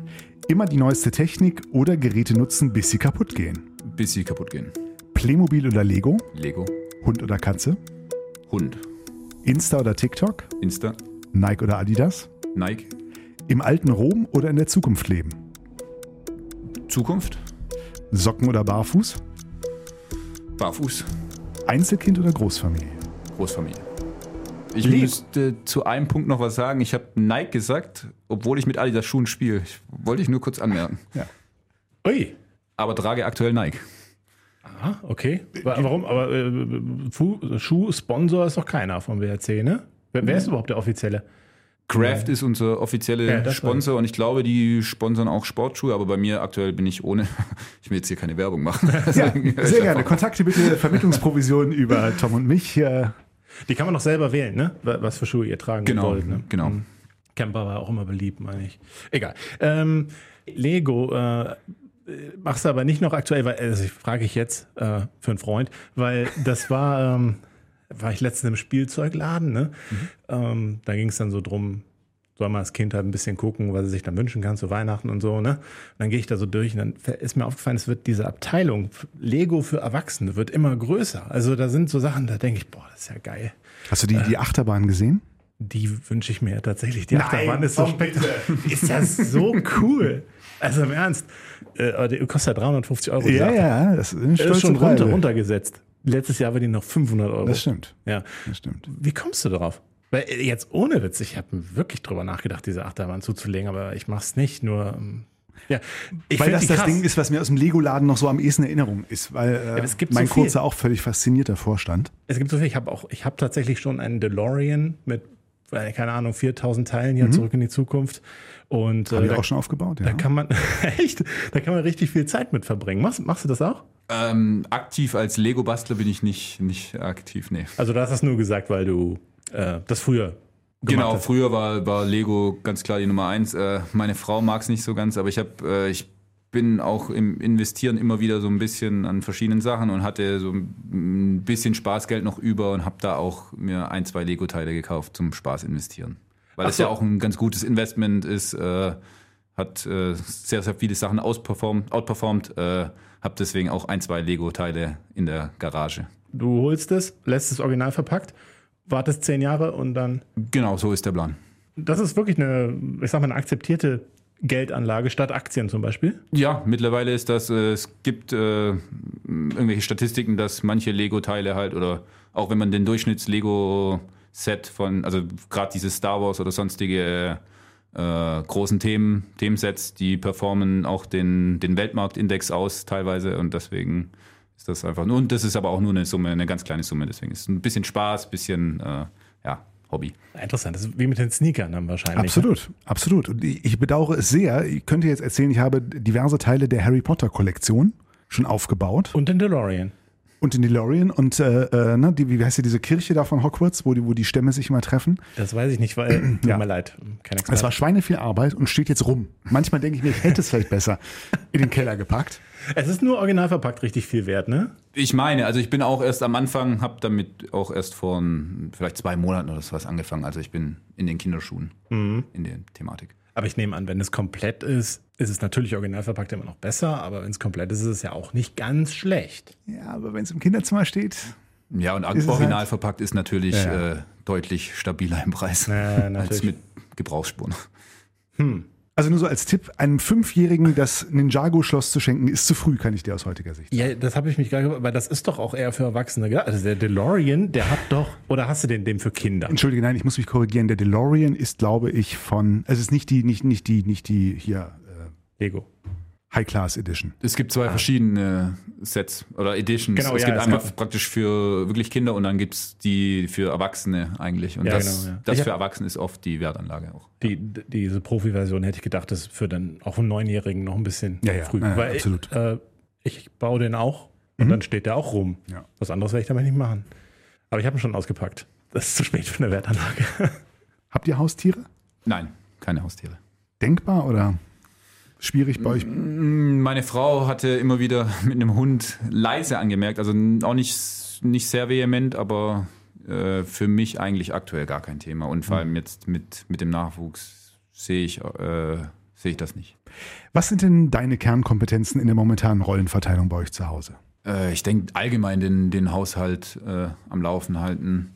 Immer die neueste Technik oder Geräte nutzen, bis sie kaputt gehen? bis sie kaputt gehen. Playmobil oder Lego? Lego, Hund oder Katze? Hund, Insta oder TikTok? Insta, Nike oder Adidas? Nike, Im alten Rom oder in der Zukunft leben? Zukunft, Socken oder Barfuß? Barfuß, Einzelkind oder Großfamilie? Großfamilie. Ich Lego. müsste zu einem Punkt noch was sagen. Ich habe Nike gesagt, obwohl ich mit Adidas Schuhen spiele. Ich, wollte ich nur kurz anmerken. Ui. Aber trage aktuell Nike. Ah, okay. Wa- Warum? Aber äh, Schuh-Sponsor ist doch keiner vom WRC, ne? Wer, wer ist überhaupt der offizielle? Craft ist unser offizieller Ja, Sponsor und ich glaube, die sponsern auch Sportschuhe, aber bei mir aktuell bin ich ohne. Ich will jetzt hier keine Werbung machen. Ja, sehr gerne. Kontakte bitte, Vermittlungsprovisionen über Tom und mich. Die kann man doch selber wählen, ne? Wa- Was für Schuhe ihr tragen Genau, wollt. Ne? genau. Camper war auch immer beliebt, meine ich. Egal. Ähm, Lego äh, machst du aber nicht noch aktuell, weil, also ich frage ich jetzt äh, für einen Freund, weil das war, ähm, war ich letztens im Spielzeugladen, ne? Ähm, da ging es dann so drum, soll man als Kind halt ein bisschen gucken, was er sich dann wünschen kann zu Weihnachten und so, ne? Und dann gehe ich da so durch und dann ist mir aufgefallen, es wird diese Abteilung Lego für Erwachsene wird immer größer. Also da sind so Sachen, da denke ich, boah, das ist ja geil. hast du die, die Achterbahn gesehen? Die wünsche ich mir ja tatsächlich. Die Nein, Achterbahn ist so. Ist das so cool? Also im Ernst. Äh, die kostet ja 350 Euro. Ja, ja, das ist Ist schon runter, runtergesetzt. Letztes Jahr war die noch 500 Euro. Das stimmt. Ja. Das stimmt. Wie kommst du darauf? Weil äh, jetzt ohne Witz, ich habe wirklich drüber nachgedacht, diese Achterbahn zuzulegen, aber ich mach's nicht, nur. ähm, Ja, weil das das krass. Ding ist, was mir aus dem Lego-Laden noch so am ehesten in Erinnerung ist, weil äh, es gibt mein so. Kurzer auch völlig fasziniert davor stand. Es gibt so viel. Ich habe auch, ich habe tatsächlich schon einen DeLorean mit, keine Ahnung, 4000 Teilen hier zurück in die Zukunft. Und Habe äh, ich da, auch schon aufgebaut, ja. da kann man echt, da kann man richtig viel Zeit mit verbringen. Machst, machst du das auch? Ähm, aktiv als Lego-Bastler bin ich nicht, nicht aktiv, nee. Also du hast das nur gesagt, weil du äh, das früher gemacht Genau, hast. früher war, war Lego ganz klar die Nummer eins. Äh, meine Frau mag es nicht so ganz, aber ich habe, äh, ich bin auch im Investieren immer wieder so ein bisschen an verschiedenen Sachen und hatte so ein bisschen Spaßgeld noch über und habe da auch mir ein, zwei Lego-Teile gekauft zum Spaß investieren. Weil das so. ja auch ein ganz gutes Investment ist, äh, hat äh, sehr, sehr viele Sachen outperformt, outperformt äh, habe deswegen auch ein, zwei Lego-Teile in der Garage. Du holst es, lässt es original verpackt, wartest zehn Jahre und dann. Genau, so ist der Plan. Das ist wirklich eine, ich sag mal, eine akzeptierte Geldanlage statt Aktien zum Beispiel. Ja, mittlerweile ist das, äh, es gibt äh, irgendwelche Statistiken, dass manche Lego-Teile halt oder auch wenn man den Durchschnitts-Lego-Set von, also gerade dieses Star Wars oder sonstige äh, großen Themen, Themensets, die performen auch den, den Weltmarktindex aus teilweise und deswegen ist das einfach nur, und das ist aber auch nur eine Summe, eine ganz kleine Summe, deswegen ist es ein bisschen Spaß, ein bisschen, äh, ja, Hobby. Interessant, das ist wie mit den Sneakern dann wahrscheinlich. ne? Absolut, absolut. Und ich ich bedauere es sehr. Ich könnte jetzt erzählen, ich habe diverse Teile der Harry Potter Kollektion schon aufgebaut Und den DeLorean. Und den DeLorean und äh, äh, ne, die, wie heißt die, diese Kirche da von Hogwarts, wo die, wo die Stämme sich immer treffen. Das weiß ich nicht, weil, tut Ja. mir leid, kein Es Experte. war Schweine viel Arbeit und steht jetzt rum. Manchmal denke ich mir, ich hätte es vielleicht besser in den Keller gepackt. Es ist nur original verpackt richtig viel wert, ne? Ich meine, also ich bin auch erst am Anfang, habe damit auch erst vor ein- vielleicht zwei Monaten oder sowas angefangen. Also ich bin in den Kinderschuhen in der Thematik. Aber ich nehme an, wenn es komplett ist, ist es natürlich original verpackt immer noch besser, aber wenn es komplett ist, ist es ja auch nicht ganz schlecht. Ja, aber wenn es im Kinderzimmer steht, Ja, und es original halt- verpackt ist natürlich Ja. äh, deutlich stabiler im Preis Ja, als mit Gebrauchsspuren. Also nur so als Tipp, einem Fünfjährigen das Ninjago-Schloss zu schenken, ist zu früh, kann ich dir aus heutiger Sicht. Ja, das habe ich mich gerade gefragt, weil das ist doch auch eher für Erwachsene gedacht. Also der DeLorean, der hat doch, oder hast du den, den für Kinder? Entschuldige, nein, ich muss mich korrigieren. Der DeLorean ist, glaube ich, von, es ist nicht die, nicht, nicht die, nicht die hier äh, Lego. High Class Edition. Es gibt zwei verschiedene Sets oder Editions. Genau, es ja, gibt einmal gab- praktisch für wirklich Kinder und dann gibt es die für Erwachsene eigentlich. Und Ja, das, genau, ja. das Ich für Erwachsene ist oft die Wertanlage auch. Die, diese Profi-Version hätte ich gedacht, das ist für dann auch einen Neunjährigen noch ein bisschen Ja, ja, früh. ja, ja, weil absolut. Äh, ich baue den auch und dann steht der auch rum. Ja. Was anderes werde ich damit nicht machen. Aber ich habe ihn schon ausgepackt. Das ist zu spät für eine Wertanlage. Habt ihr Haustiere? Nein, keine Haustiere. Denkbar oder schwierig bei euch? Meine Frau hatte immer wieder mit einem Hund leise angemerkt, also auch nicht, nicht sehr vehement, aber äh, für mich eigentlich aktuell gar kein Thema. Und vor allem jetzt mit, mit dem Nachwuchs sehe ich, äh, sehe ich das nicht. Was sind denn deine Kernkompetenzen in der momentanen Rollenverteilung bei euch zu Hause? Äh, ich denke allgemein den, den Haushalt äh, am Laufen halten,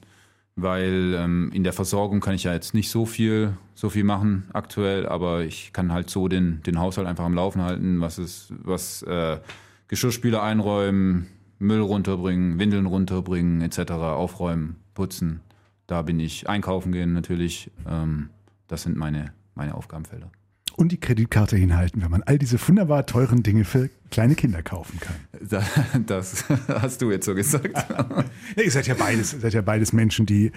weil ähm, in der Versorgung kann ich ja jetzt nicht so viel, so viel machen aktuell, aber ich kann halt so den, den Haushalt einfach am Laufen halten, was ist, was äh, Geschirrspüler einräumen, Müll runterbringen, Windeln runterbringen, etc., aufräumen, putzen. Da bin ich einkaufen gehen natürlich. Ähm, das sind meine, meine Aufgabenfelder. Und die Kreditkarte hinhalten, wenn man all diese wunderbar teuren Dinge für kleine Kinder kaufen kann. Da- Das hast du jetzt so gesagt. Ja, ihr seid ja beides, ihr seid ja beides Menschen, die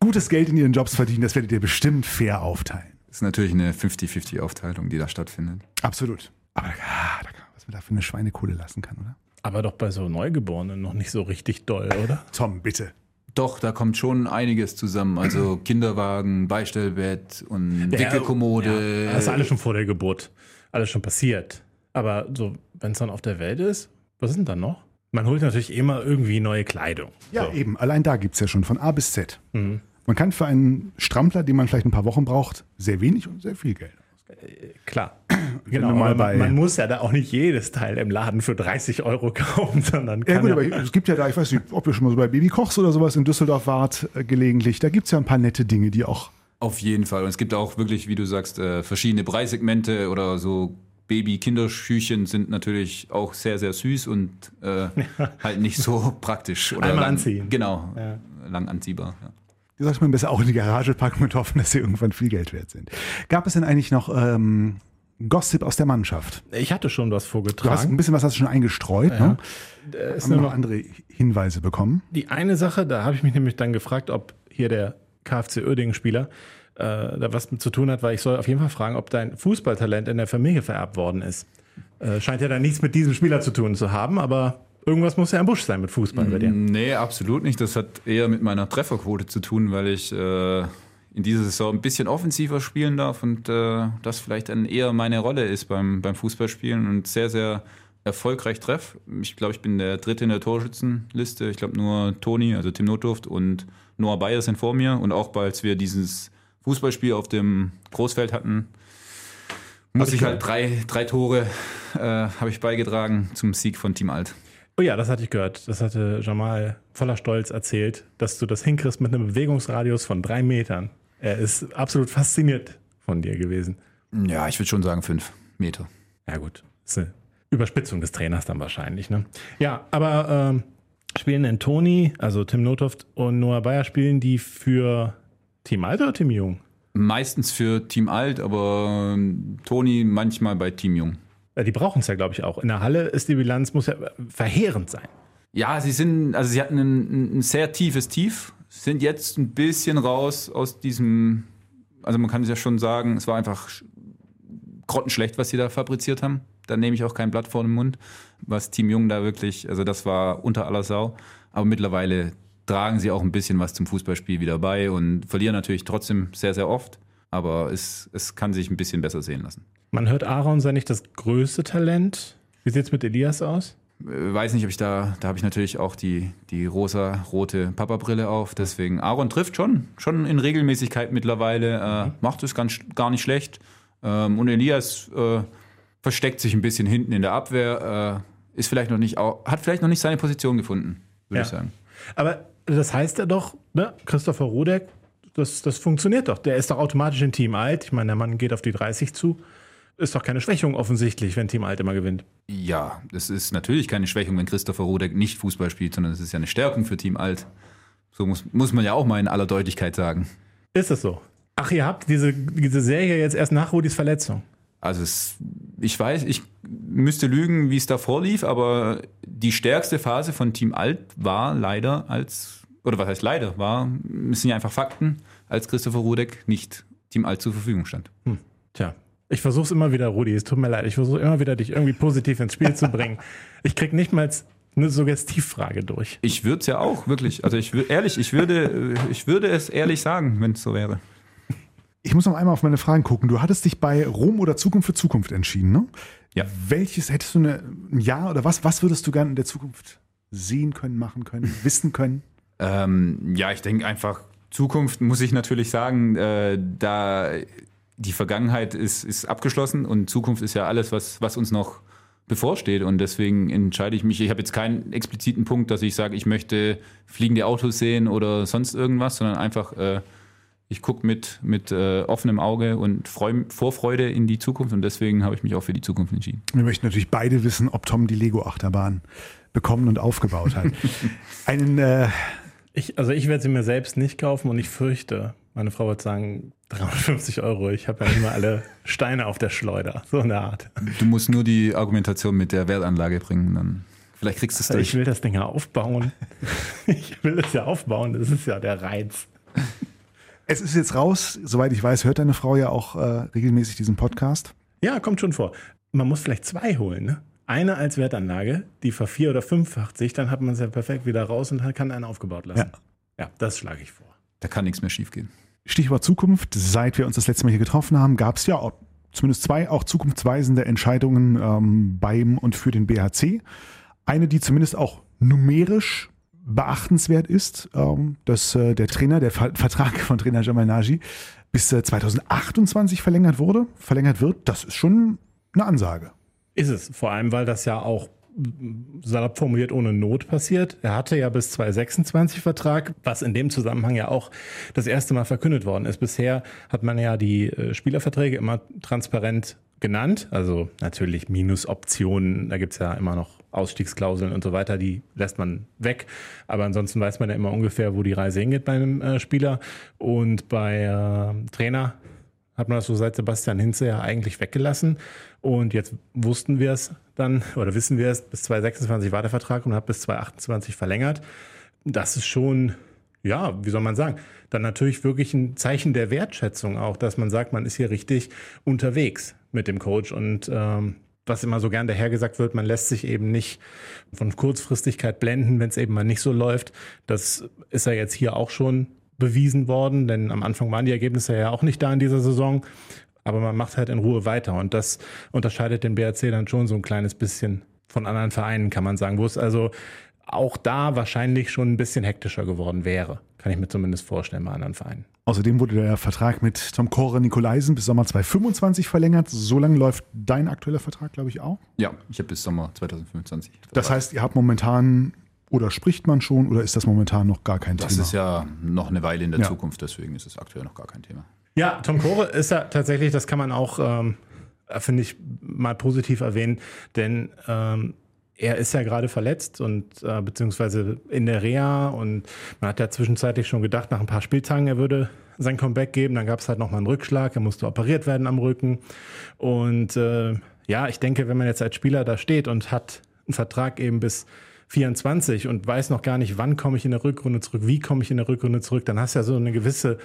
gutes Geld in ihren Jobs verdienen. Das werdet ihr bestimmt fair aufteilen. Das ist natürlich eine 50-50-Aufteilung, die da stattfindet. Absolut. Aber ah, da kann- was man da für eine Schweinekohle lassen kann, oder? Aber doch bei so Neugeborenen noch nicht so richtig doll, oder? Tom, bitte. Doch, da kommt schon einiges zusammen. Also Kinderwagen, Beistellbett und Wickelkommode. Ja, das ist alles schon vor der Geburt. Alles schon passiert. Aber so, wenn es dann auf der Welt ist, was ist denn dann noch? Man holt natürlich immer irgendwie neue Kleidung. Ja, so. eben. Allein da gibt es ja schon von A bis Z. Mhm. Man kann für einen Strampler, den man vielleicht ein paar Wochen braucht, sehr wenig und sehr viel Geld. Klar. Genau, du mal bei- man, man muss ja da auch nicht jedes Teil im Laden für 30 Euro kaufen, sondern Ja kann gut, ja, aber es gibt ja da, ich weiß nicht, ob ihr schon mal so bei Baby Kochs oder sowas in Düsseldorf wart, äh, gelegentlich. Da gibt es ja ein paar nette Dinge, die auch. Auf jeden Fall. Und es gibt auch wirklich, wie du sagst, äh, verschiedene Preissegmente oder so Baby-Kinderschüchen sind natürlich auch sehr, sehr süß und äh, halt nicht so praktisch. Oder Einmal lang, anziehen. Genau, lang anziehbar. Ja. Die sollte man besser auch in die Garage packen und hoffen, dass sie irgendwann viel Geld wert sind. Gab es denn eigentlich noch ähm, Gossip aus der Mannschaft? ich hatte schon was Du hast ein vorgetragen. bisschen was hast du schon eingestreut. Ne? Es ist Haben wir nur noch noch andere Hinweise bekommen? die eine Sache, da habe ich mich nämlich dann gefragt, ob hier der KfC Uerdingen-Spieler äh, da was mit zu tun hat, weil ich soll auf jeden Fall fragen, ob dein Fußballtalent in der Familie vererbt worden ist. Äh, scheint ja dann nichts mit diesem Spieler zu tun zu haben, aber irgendwas muss ja im Busch sein mit Fußball bei dir. Nee, absolut nicht. Das hat eher mit meiner Trefferquote zu tun, weil ich äh, in dieser Saison ein bisschen offensiver spielen darf und äh, das vielleicht dann eher meine Rolle ist beim, beim Fußballspielen und sehr, sehr erfolgreich treff. Ich glaube, ich bin der Dritte in der Torschützenliste. Ich glaube, nur Toni, also Tim Notdurft und Noah Bayer sind vor mir. Und auch als wir dieses Fußballspiel auf dem Großfeld hatten, muss ich halt drei, drei Tore äh, habe ich beigetragen zum Sieg von Team Alt. Oh ja, das hatte ich gehört. Das hatte Jamal voller Stolz erzählt, dass du das hinkriegst mit einem Bewegungsradius von drei Metern. Er ist absolut fasziniert von dir gewesen. Ja, ich würde schon sagen fünf Meter. Ja, gut. Das ist eine Überspitzung des Trainers dann wahrscheinlich. Ne? Ja, aber ähm, spielen denn Toni, also Tim Nothoft und Noah Bayer, spielen die für Team Alt oder Team Jung? Meistens für Team Alt, aber ähm, Toni manchmal bei Team Jung. Ja, Die brauchen es ja, glaube ich, auch. In der Halle ist die Bilanz, muss ja verheerend sein. Ja, sie sind, also sie hatten ein, ein sehr tiefes Tief, sind jetzt ein bisschen raus aus diesem, also man kann es ja schon sagen, es war einfach sch- grottenschlecht, was sie da fabriziert haben. Da nehme ich auch kein Blatt vor den Mund, was Team Jung da wirklich, also das war unter aller Sau. Aber mittlerweile tragen sie auch ein bisschen was zum Fußballspiel wieder bei und verlieren natürlich trotzdem sehr, sehr oft. Aber es, es kann sich ein bisschen besser sehen lassen. Man hört, Aaron sei nicht das größte Talent. Wie sieht es mit Elias aus? Äh, weiß nicht, ob ich da, da habe ich natürlich auch die, die rosa-rote Papa-Brille auf. Deswegen, Aaron trifft schon, schon in Regelmäßigkeit mittlerweile, äh, macht es ganz, gar nicht schlecht. Ähm, und Elias äh, versteckt sich ein bisschen hinten in der Abwehr, äh, ist vielleicht noch nicht, hat vielleicht noch nicht seine Position gefunden, würde Ja. ich sagen. Aber das heißt ja doch, ne, Christopher Rudek, das, das funktioniert doch. Der ist doch automatisch in Team Alt. Ich meine, der Mann geht auf die 30 zu. Ist doch keine Schwächung offensichtlich, wenn Team Alt immer gewinnt. Ja, das ist natürlich keine Schwächung, wenn Christopher Rudek nicht Fußball spielt, sondern es ist ja eine Stärkung für Team Alt. So muss, muss man ja auch mal in aller Deutlichkeit sagen. Ist es so? Ach, ihr habt diese, diese Serie jetzt erst nach Rudis Verletzung. Also es, ich weiß, ich müsste lügen, wie es davor lief, aber die stärkste Phase von Team Alt war leider als, oder was heißt leider, war, es sind ja einfach Fakten, als Christopher Rudek nicht Team Alt zur Verfügung stand. Tja, ich versuche es immer wieder, Rudi. Es tut mir leid. Ich versuche immer wieder, dich irgendwie positiv ins Spiel zu bringen. Ich krieg nicht mal eine Suggestivfrage durch. Ich würde es ja auch, wirklich. Also ich ehrlich, ich würde, ich würde es ehrlich sagen, wenn es so wäre. Ich muss noch einmal auf meine Fragen gucken. Du hattest dich bei Rom oder Zukunft für Zukunft entschieden, ne? Ja. Welches hättest du eine, ein Jahr oder was, was würdest du gerne in der Zukunft sehen können, machen können, wissen können? Ähm, ja, ich denke einfach, Zukunft muss ich natürlich sagen, äh, da die Vergangenheit ist, ist abgeschlossen und Zukunft ist ja alles, was, was uns noch bevorsteht. Und deswegen entscheide ich mich, ich habe jetzt keinen expliziten Punkt, dass ich sage, ich möchte fliegende Autos sehen oder sonst irgendwas, sondern einfach, äh, ich gucke mit, mit äh, offenem Auge und freu, Vorfreude in die Zukunft und deswegen habe ich mich auch für die Zukunft entschieden. Wir möchten natürlich beide wissen, ob Tom die Lego-Achterbahn bekommen und aufgebaut hat. Einen, äh, Ich, also ich werde sie mir selbst nicht kaufen und ich fürchte, meine Frau wird sagen, 350 Euro. Ich habe ja nicht mal alle Steine auf der Schleuder. So eine Art. Du musst nur die Argumentation mit der Wertanlage bringen, dann vielleicht kriegst du es Ich durch. will das Ding ja aufbauen. Ich will das ja aufbauen. Das ist ja der Reiz. es ist jetzt raus, soweit ich weiß, hört deine Frau ja auch äh, regelmäßig diesen Podcast. Ja, kommt schon vor. Man muss vielleicht zwei holen, ne? Eine als Wertanlage, die ver- oder fünffacht sich, dann hat man es ja perfekt wieder raus und kann einen aufgebaut lassen. Ja, das schlage ich vor. Da kann nichts mehr schiefgehen. Stichwort Zukunft. Seit wir uns das letzte Mal hier getroffen haben, gab es ja auch zumindest zwei auch zukunftsweisende Entscheidungen ähm, beim und für den BHC. Eine, die zumindest auch numerisch beachtenswert ist, ähm, dass äh, der Trainer, der Ver Vertrag von Trainer Jamal Naji bis äh, 2028 verlängert wurde, verlängert wird. Das ist schon eine Ansage. Ist es. Vor allem, weil das ja auch salopp formuliert ohne Not passiert. Er hatte ja bis 2026 Vertrag, was in dem Zusammenhang ja auch das erste Mal verkündet worden ist. Bisher hat man ja die äh, Spielerverträge immer transparent genannt. Also natürlich Minusoptionen, da gibt's ja immer noch Ausstiegsklauseln und so weiter, die lässt man weg. Aber ansonsten weiß man ja immer ungefähr, wo die Reise hingeht bei einem äh, Spieler. Und bei äh, Trainer hat man das so seit Sebastian Hinze ja eigentlich weggelassen. Und jetzt wussten wir es dann, oder wissen wir es, bis 2026 war der Vertrag und hat bis 2028 verlängert. Das ist schon, ja, wie soll man sagen, dann natürlich wirklich ein Zeichen der Wertschätzung auch, dass man sagt, man ist hier richtig unterwegs mit dem Coach und ähm, was immer so gern dahergesagt wird, man lässt sich eben nicht von Kurzfristigkeit blenden, wenn es eben mal nicht so läuft. Das ist ja jetzt hier auch schon bewiesen worden, denn am Anfang waren die Ergebnisse ja auch nicht da in dieser Saison. Aber man macht halt in Ruhe weiter und das unterscheidet den BRC dann schon so ein kleines bisschen von anderen Vereinen, kann man sagen, wo es also auch da wahrscheinlich schon ein bisschen hektischer geworden wäre. Kann ich mir zumindest vorstellen bei anderen Vereinen. Außerdem wurde der Vertrag mit Tom Kore Nikolaisen bis Sommer 2025 verlängert. So lange läuft dein aktueller Vertrag, glaube ich, auch. Ja, ich habe bis Sommer 2025. Das heißt, ihr habt momentan oder spricht man schon oder ist das momentan noch gar kein das Thema? ist ja noch eine Weile in der Ja. Zukunft, deswegen ist es aktuell noch gar kein Thema. Ja, Tom Kore ist ja tatsächlich, das kann man auch, ähm, finde ich, mal positiv erwähnen, denn ähm, er ist ja gerade verletzt und äh, beziehungsweise in der Reha und man hat ja zwischenzeitlich schon gedacht, nach ein paar Spieltagen, er würde sein Comeback geben. Dann gab es halt nochmal einen Rückschlag, er musste operiert werden am Rücken. Und äh, ja, ich denke, wenn man jetzt als Spieler da steht und hat einen Vertrag eben bis 24 und weiß noch gar nicht, wann komme ich in der Rückrunde zurück, wie komme ich in der Rückrunde zurück, dann hast du ja so eine gewisse,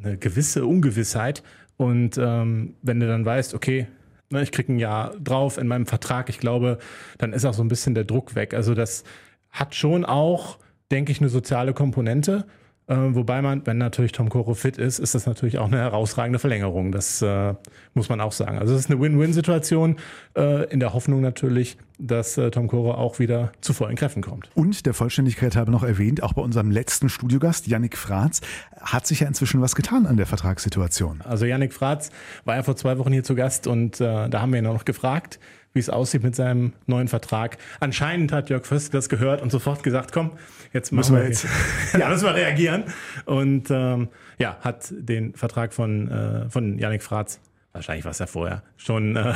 eine gewisse Ungewissheit. Und ähm, wenn du dann weißt, okay, ne, ich kriege ein Jahr drauf in meinem Vertrag, ich glaube, dann ist auch so ein bisschen der Druck weg. Also das hat schon auch, denke ich, eine soziale Komponente. Äh, wobei man, wenn natürlich Tom Coro fit ist, ist das natürlich auch eine herausragende Verlängerung. Das äh, muss man auch sagen. Also es ist eine Win-Win-Situation äh, in der Hoffnung natürlich, dass äh, Tom Coro auch wieder zu vollen Kräften kommt. Und der Vollständigkeit habe noch erwähnt, auch bei unserem letzten Studiogast, Yannick Fratz, hat sich ja inzwischen was getan an der Vertragssituation. Also Yannick Fratz war ja vor zwei Wochen hier zu Gast und äh, da haben wir ihn auch noch gefragt, wie es aussieht mit seinem neuen Vertrag. Anscheinend hat Jörg Föst das gehört und sofort gesagt, komm, jetzt müssen wir jetzt ja, müssen wir reagieren. Und ähm, ja, hat den Vertrag von, äh, von Yannick Fratz, wahrscheinlich war es ja vorher, schon äh,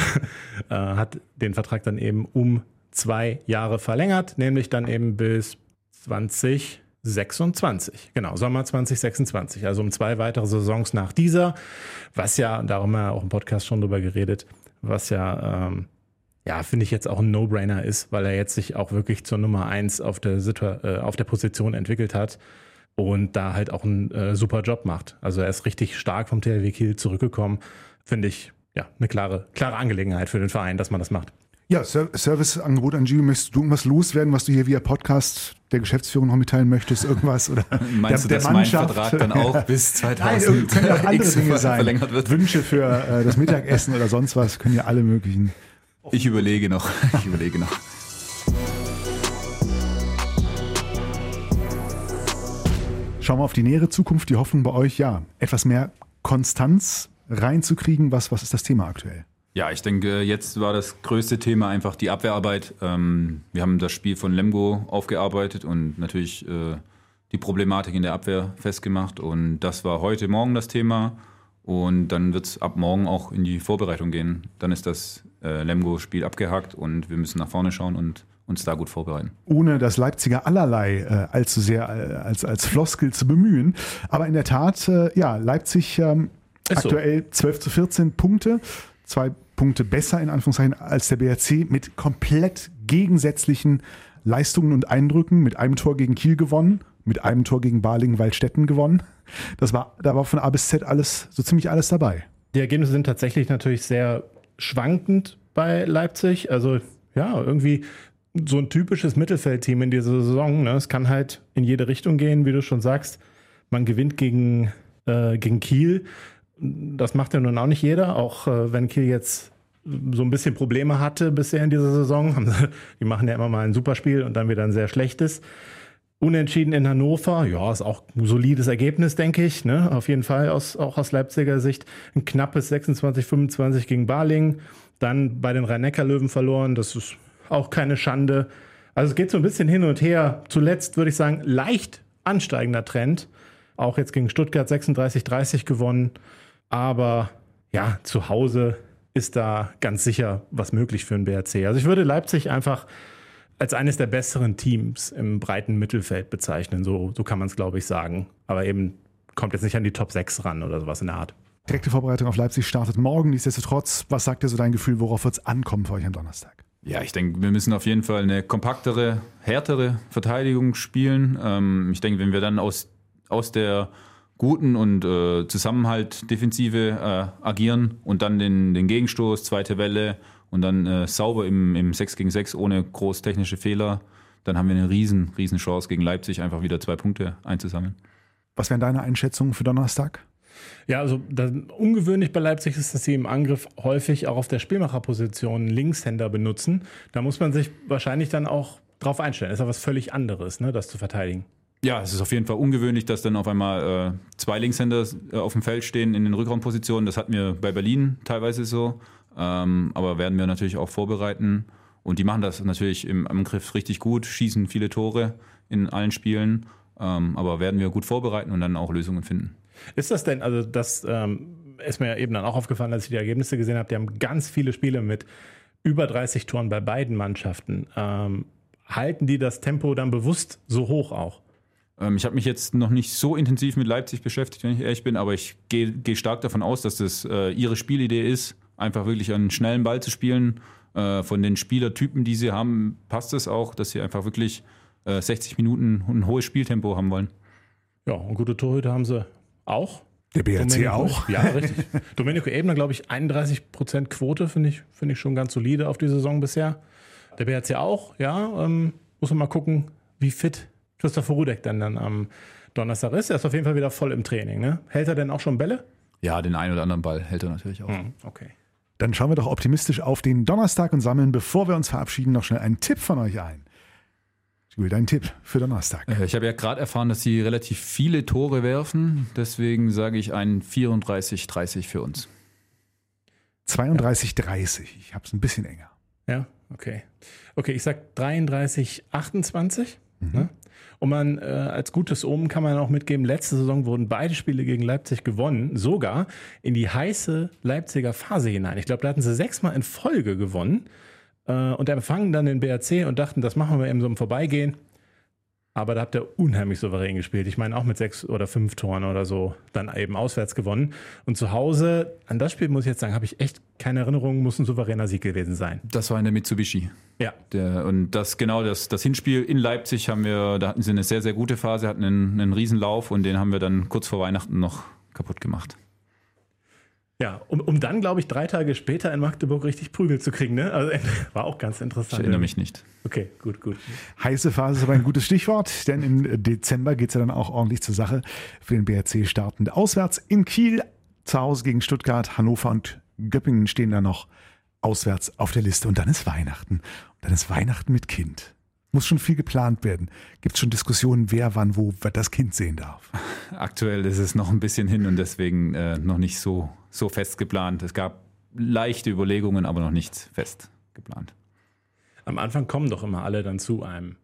äh, hat den Vertrag dann eben um zwei Jahre verlängert, nämlich dann eben bis 2026. Genau, Sommer 2026. Also um zwei weitere Saisons nach dieser, was ja, darum haben wir auch im Podcast schon drüber geredet, was ja ähm, ja, finde ich jetzt auch ein No-Brainer ist, weil er jetzt sich auch wirklich zur Nummer eins auf der, Situa äh, auf der Position entwickelt hat und da halt auch einen äh, super Job macht. Also er ist richtig stark vom THW Kiel zurückgekommen. Finde ich ja eine klare, klare Angelegenheit für den Verein, dass man das macht. Ja, Serviceangebot an Gio, möchtest du irgendwas loswerden, was du hier via Podcast der Geschäftsführung noch mitteilen möchtest? Irgendwas? Oder Meinst der, du, dass mein Vertrag dann auch bis 2000 Nein, können ja auch andere Dinge sein. verlängert wird? Wünsche für äh, das Mittagessen oder sonst was können ja alle möglichen ich überlege noch. Ich überlege noch. Schauen wir auf die nähere Zukunft. Die hoffen bei euch, ja, etwas mehr Konstanz reinzukriegen. Was, was ist das Thema aktuell? Ja, ich denke, jetzt war das größte Thema einfach die Abwehrarbeit. Ähm, wir haben das Spiel von Lemgo aufgearbeitet und natürlich äh, die Problematik in der Abwehr festgemacht. Und das war heute Morgen das Thema. Und dann wird es ab morgen auch in die Vorbereitung gehen. Dann ist das äh, Lemgo-Spiel abgehakt und wir müssen nach vorne schauen und uns da gut vorbereiten. Ohne das Leipziger allerlei äh, allzu sehr äh, als, als Floskel zu bemühen. Aber in der Tat, äh, ja, Leipzig ähm, aktuell so. 12 zu 14 Punkte, zwei Punkte besser in Anführungszeichen als der BRC mit komplett gegensätzlichen Leistungen und Eindrücken, mit einem Tor gegen Kiel gewonnen, mit einem Tor gegen Balingen-Waldstätten gewonnen. Das war, da war von A bis Z alles, so ziemlich alles dabei. Die Ergebnisse sind tatsächlich natürlich sehr schwankend bei Leipzig. Also ja, irgendwie so ein typisches Mittelfeldteam in dieser Saison. Ne? Es kann halt in jede Richtung gehen, wie du schon sagst. Man gewinnt gegen, äh, gegen Kiel. Das macht ja nun auch nicht jeder, auch äh, wenn Kiel jetzt so ein bisschen Probleme hatte bisher in dieser Saison. Die machen ja immer mal ein Superspiel und dann wieder ein sehr schlechtes. Unentschieden in Hannover, ja, ist auch ein solides Ergebnis, denke ich. Ne? Auf jeden Fall aus, auch aus Leipziger Sicht. Ein knappes 26-25 gegen Barling. Dann bei den Rhein-Neckar-Löwen verloren. Das ist auch keine Schande. Also es geht so ein bisschen hin und her. Zuletzt würde ich sagen, leicht ansteigender Trend. Auch jetzt gegen Stuttgart 36-30 gewonnen. Aber ja, zu Hause ist da ganz sicher was möglich für den BRC. Also ich würde Leipzig einfach als eines der besseren Teams im breiten Mittelfeld bezeichnen. So, so kann man es, glaube ich, sagen. Aber eben kommt jetzt nicht an die Top 6 ran oder sowas in der Art. Direkte Vorbereitung auf Leipzig startet morgen. Nichtsdestotrotz, was sagt dir so dein Gefühl, worauf wird es ankommen für euch am Donnerstag? Ja, ich denke, wir müssen auf jeden Fall eine kompaktere, härtere Verteidigung spielen. Ähm, ich denke, wenn wir dann aus, aus der guten und äh, Zusammenhalt-Defensive äh, agieren und dann den, den Gegenstoß, zweite Welle und dann äh, sauber im, im 6 gegen 6 ohne groß technische Fehler, dann haben wir eine riesen, riesen Chance gegen Leipzig einfach wieder zwei Punkte einzusammeln. Was wären deine Einschätzungen für Donnerstag? Ja, also das, ungewöhnlich bei Leipzig ist, dass sie im Angriff häufig auch auf der Spielmacherposition Linkshänder benutzen. Da muss man sich wahrscheinlich dann auch drauf einstellen. Das ist ja was völlig anderes, ne, das zu verteidigen. Ja, es ist auf jeden Fall ungewöhnlich, dass dann auf einmal äh, zwei Linkshänder äh, auf dem Feld stehen in den Rückraumpositionen. Das hatten wir bei Berlin teilweise so. Ähm, aber werden wir natürlich auch vorbereiten. Und die machen das natürlich im Angriff richtig gut, schießen viele Tore in allen Spielen. Ähm, aber werden wir gut vorbereiten und dann auch Lösungen finden. Ist das denn, also das ähm, ist mir eben dann auch aufgefallen, als ich die Ergebnisse gesehen habe, die haben ganz viele Spiele mit über 30 Toren bei beiden Mannschaften. Ähm, halten die das Tempo dann bewusst so hoch auch? Ähm, ich habe mich jetzt noch nicht so intensiv mit Leipzig beschäftigt, wenn ich ehrlich bin, aber ich gehe geh stark davon aus, dass das äh, ihre Spielidee ist, einfach wirklich einen schnellen Ball zu spielen. Äh, von den Spielertypen, die sie haben, passt es auch, dass sie einfach wirklich äh, 60 Minuten ein hohes Spieltempo haben wollen. Ja, und gute Torhüter haben sie auch. Der BRC Domenico, auch. Ja, richtig. Domenico Ebner, glaube ich, 31% Quote, finde ich, finde ich schon ganz solide auf die Saison bisher. Der BRC auch, ja. Ähm, muss man mal gucken, wie fit Christopher Rudek dann, dann am Donnerstag ist. Er ist auf jeden Fall wieder voll im Training. Ne? Hält er denn auch schon Bälle? Ja, den einen oder anderen Ball hält er natürlich auch. Hm, okay. Dann schauen wir doch optimistisch auf den Donnerstag und sammeln, bevor wir uns verabschieden, noch schnell einen Tipp von euch ein. Jules, dein Tipp für Donnerstag. Äh, Ich habe ja gerade erfahren, dass sie relativ viele Tore werfen. Deswegen sage ich ein 34-30 für uns. 32,30. Ich habe es ein bisschen enger. Ja, okay. Okay, ich sag 33, 28. Ne? Und man, äh, als gutes Omen kann man auch mitgeben, letzte Saison wurden beide Spiele gegen Leipzig gewonnen, sogar in die heiße Leipziger Phase hinein. Ich glaube, da hatten sie sechsmal in Folge gewonnen äh, und empfangen dann den BRC und dachten, das machen wir eben so im Vorbeigehen. Aber da habt ihr unheimlich souverän gespielt. Ich meine, auch mit sechs oder fünf Toren oder so dann eben auswärts gewonnen. Und zu Hause, an das Spiel muss ich jetzt sagen, habe ich echt keine Erinnerung, muss ein souveräner Sieg gewesen sein. Das war in der Mitsubishi. Ja. Der, und das genau das, das Hinspiel in Leipzig haben wir, da hatten sie eine sehr, sehr gute Phase, hatten einen, einen Riesenlauf und den haben wir dann kurz vor Weihnachten noch kaputt gemacht. Ja, um, um dann, glaube ich, drei Tage später in Magdeburg richtig Prügel zu kriegen. Ne? Also, war auch ganz Ich interessant. erinnere mich nicht. Okay, gut, gut. Heiße Phase ist aber ein gutes Stichwort, denn im Dezember geht es ja dann auch ordentlich zur Sache für den BRC startend. Auswärts in Kiel, zu Hause gegen Stuttgart, Hannover und Göppingen stehen da noch auswärts auf der Liste. Und dann ist Weihnachten. Und dann ist Weihnachten mit Kind. Muss schon viel geplant werden. Gibt es schon Diskussionen, wer wann wo das Kind sehen darf? Aktuell ist es noch ein bisschen hin und deswegen äh, noch nicht so, so fest geplant. Es gab leichte Überlegungen, aber noch nichts fest geplant. Am Anfang kommen doch immer alle dann zu einem.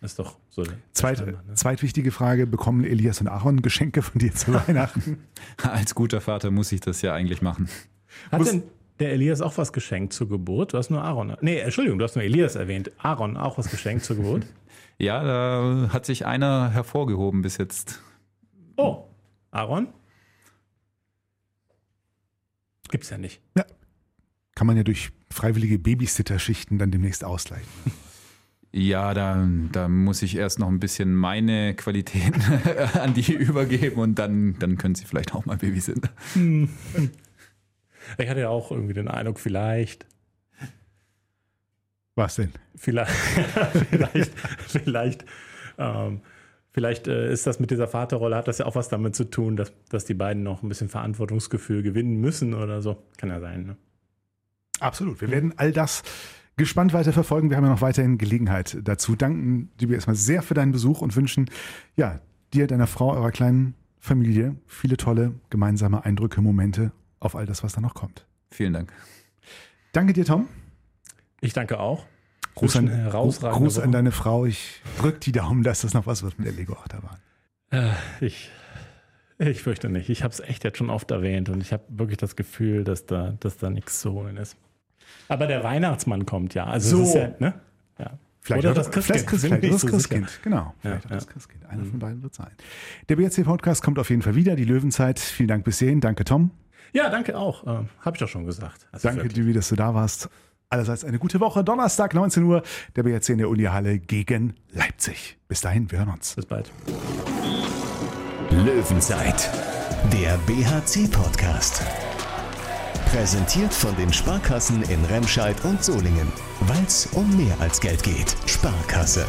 Das ist doch so. Zweit, Standard, ne? Zweitwichtige Frage: Bekommen Elias und Aaron Geschenke von dir zu Weihnachten? Als guter Vater muss ich das ja eigentlich machen. Hat muss- denn der Elias auch was geschenkt zur Geburt? Du hast nur Aaron. Nee, Entschuldigung, du hast nur Elias erwähnt. Aaron auch was geschenkt zur Geburt? Ja, da hat sich einer hervorgehoben bis jetzt. Oh, Aaron? Gibt's ja nicht. Kann man ja durch freiwillige Babysitter-Schichten dann demnächst ausgleichen. Ja, da, da muss ich erst noch ein bisschen meine Qualitäten an die übergeben und dann, dann können sie vielleicht auch mal Babysitten. Ich hatte ja auch irgendwie den Eindruck, vielleicht, Was denn? vielleicht, vielleicht, vielleicht, ähm, vielleicht äh, ist das mit dieser Vaterrolle, hat das ja auch was damit zu tun, dass, dass die beiden noch ein bisschen Verantwortungsgefühl gewinnen müssen oder so. Kann ja sein. Ne? Absolut. Wir werden all das gespannt weiter verfolgen. Wir haben ja noch weiterhin Gelegenheit dazu. Danken dir erstmal sehr für deinen Besuch und wünschen ja, dir, deiner Frau, eurer kleinen Familie viele tolle gemeinsame Eindrücke, Momente auf all das, was da noch kommt. Vielen Dank. Danke dir, Tom. Ich danke auch. Gruß an, herausragende Gruß an deine Frau. Ich drück die Daumen, dass das noch was wird mit der Lego-Achterbahn. Äh, ich, ich fürchte nicht. Ich habe es echt jetzt schon oft erwähnt und ich habe wirklich das Gefühl, dass da, dass da nichts zu holen ist. Aber der Weihnachtsmann kommt ja. Also So. ja, ne? ja. Vielleicht Oder auch- das Christkind. Vielleicht, Christ, vielleicht das so sicher. Christkind. Genau. Vielleicht Ja, auch das ja. Christkind. Einer von beiden wird sein. Der BRC-Podcast kommt auf jeden Fall wieder. Die Löwenzeit. Vielen Dank bis hierhin. Danke, Tom. Ja, danke auch. Ähm, habe ich doch schon gesagt. Also Danke. Dewey, dass du da warst. Allerseits eine gute Woche. Donnerstag, 19 Uhr, der BRC in der Uni-Halle gegen Leipzig. Bis dahin, wir hören uns. Bis bald. Löwenzeit, der BHC-Podcast. Präsentiert von den Sparkassen in Remscheid und Solingen. Weil es um mehr als Geld geht. Sparkasse.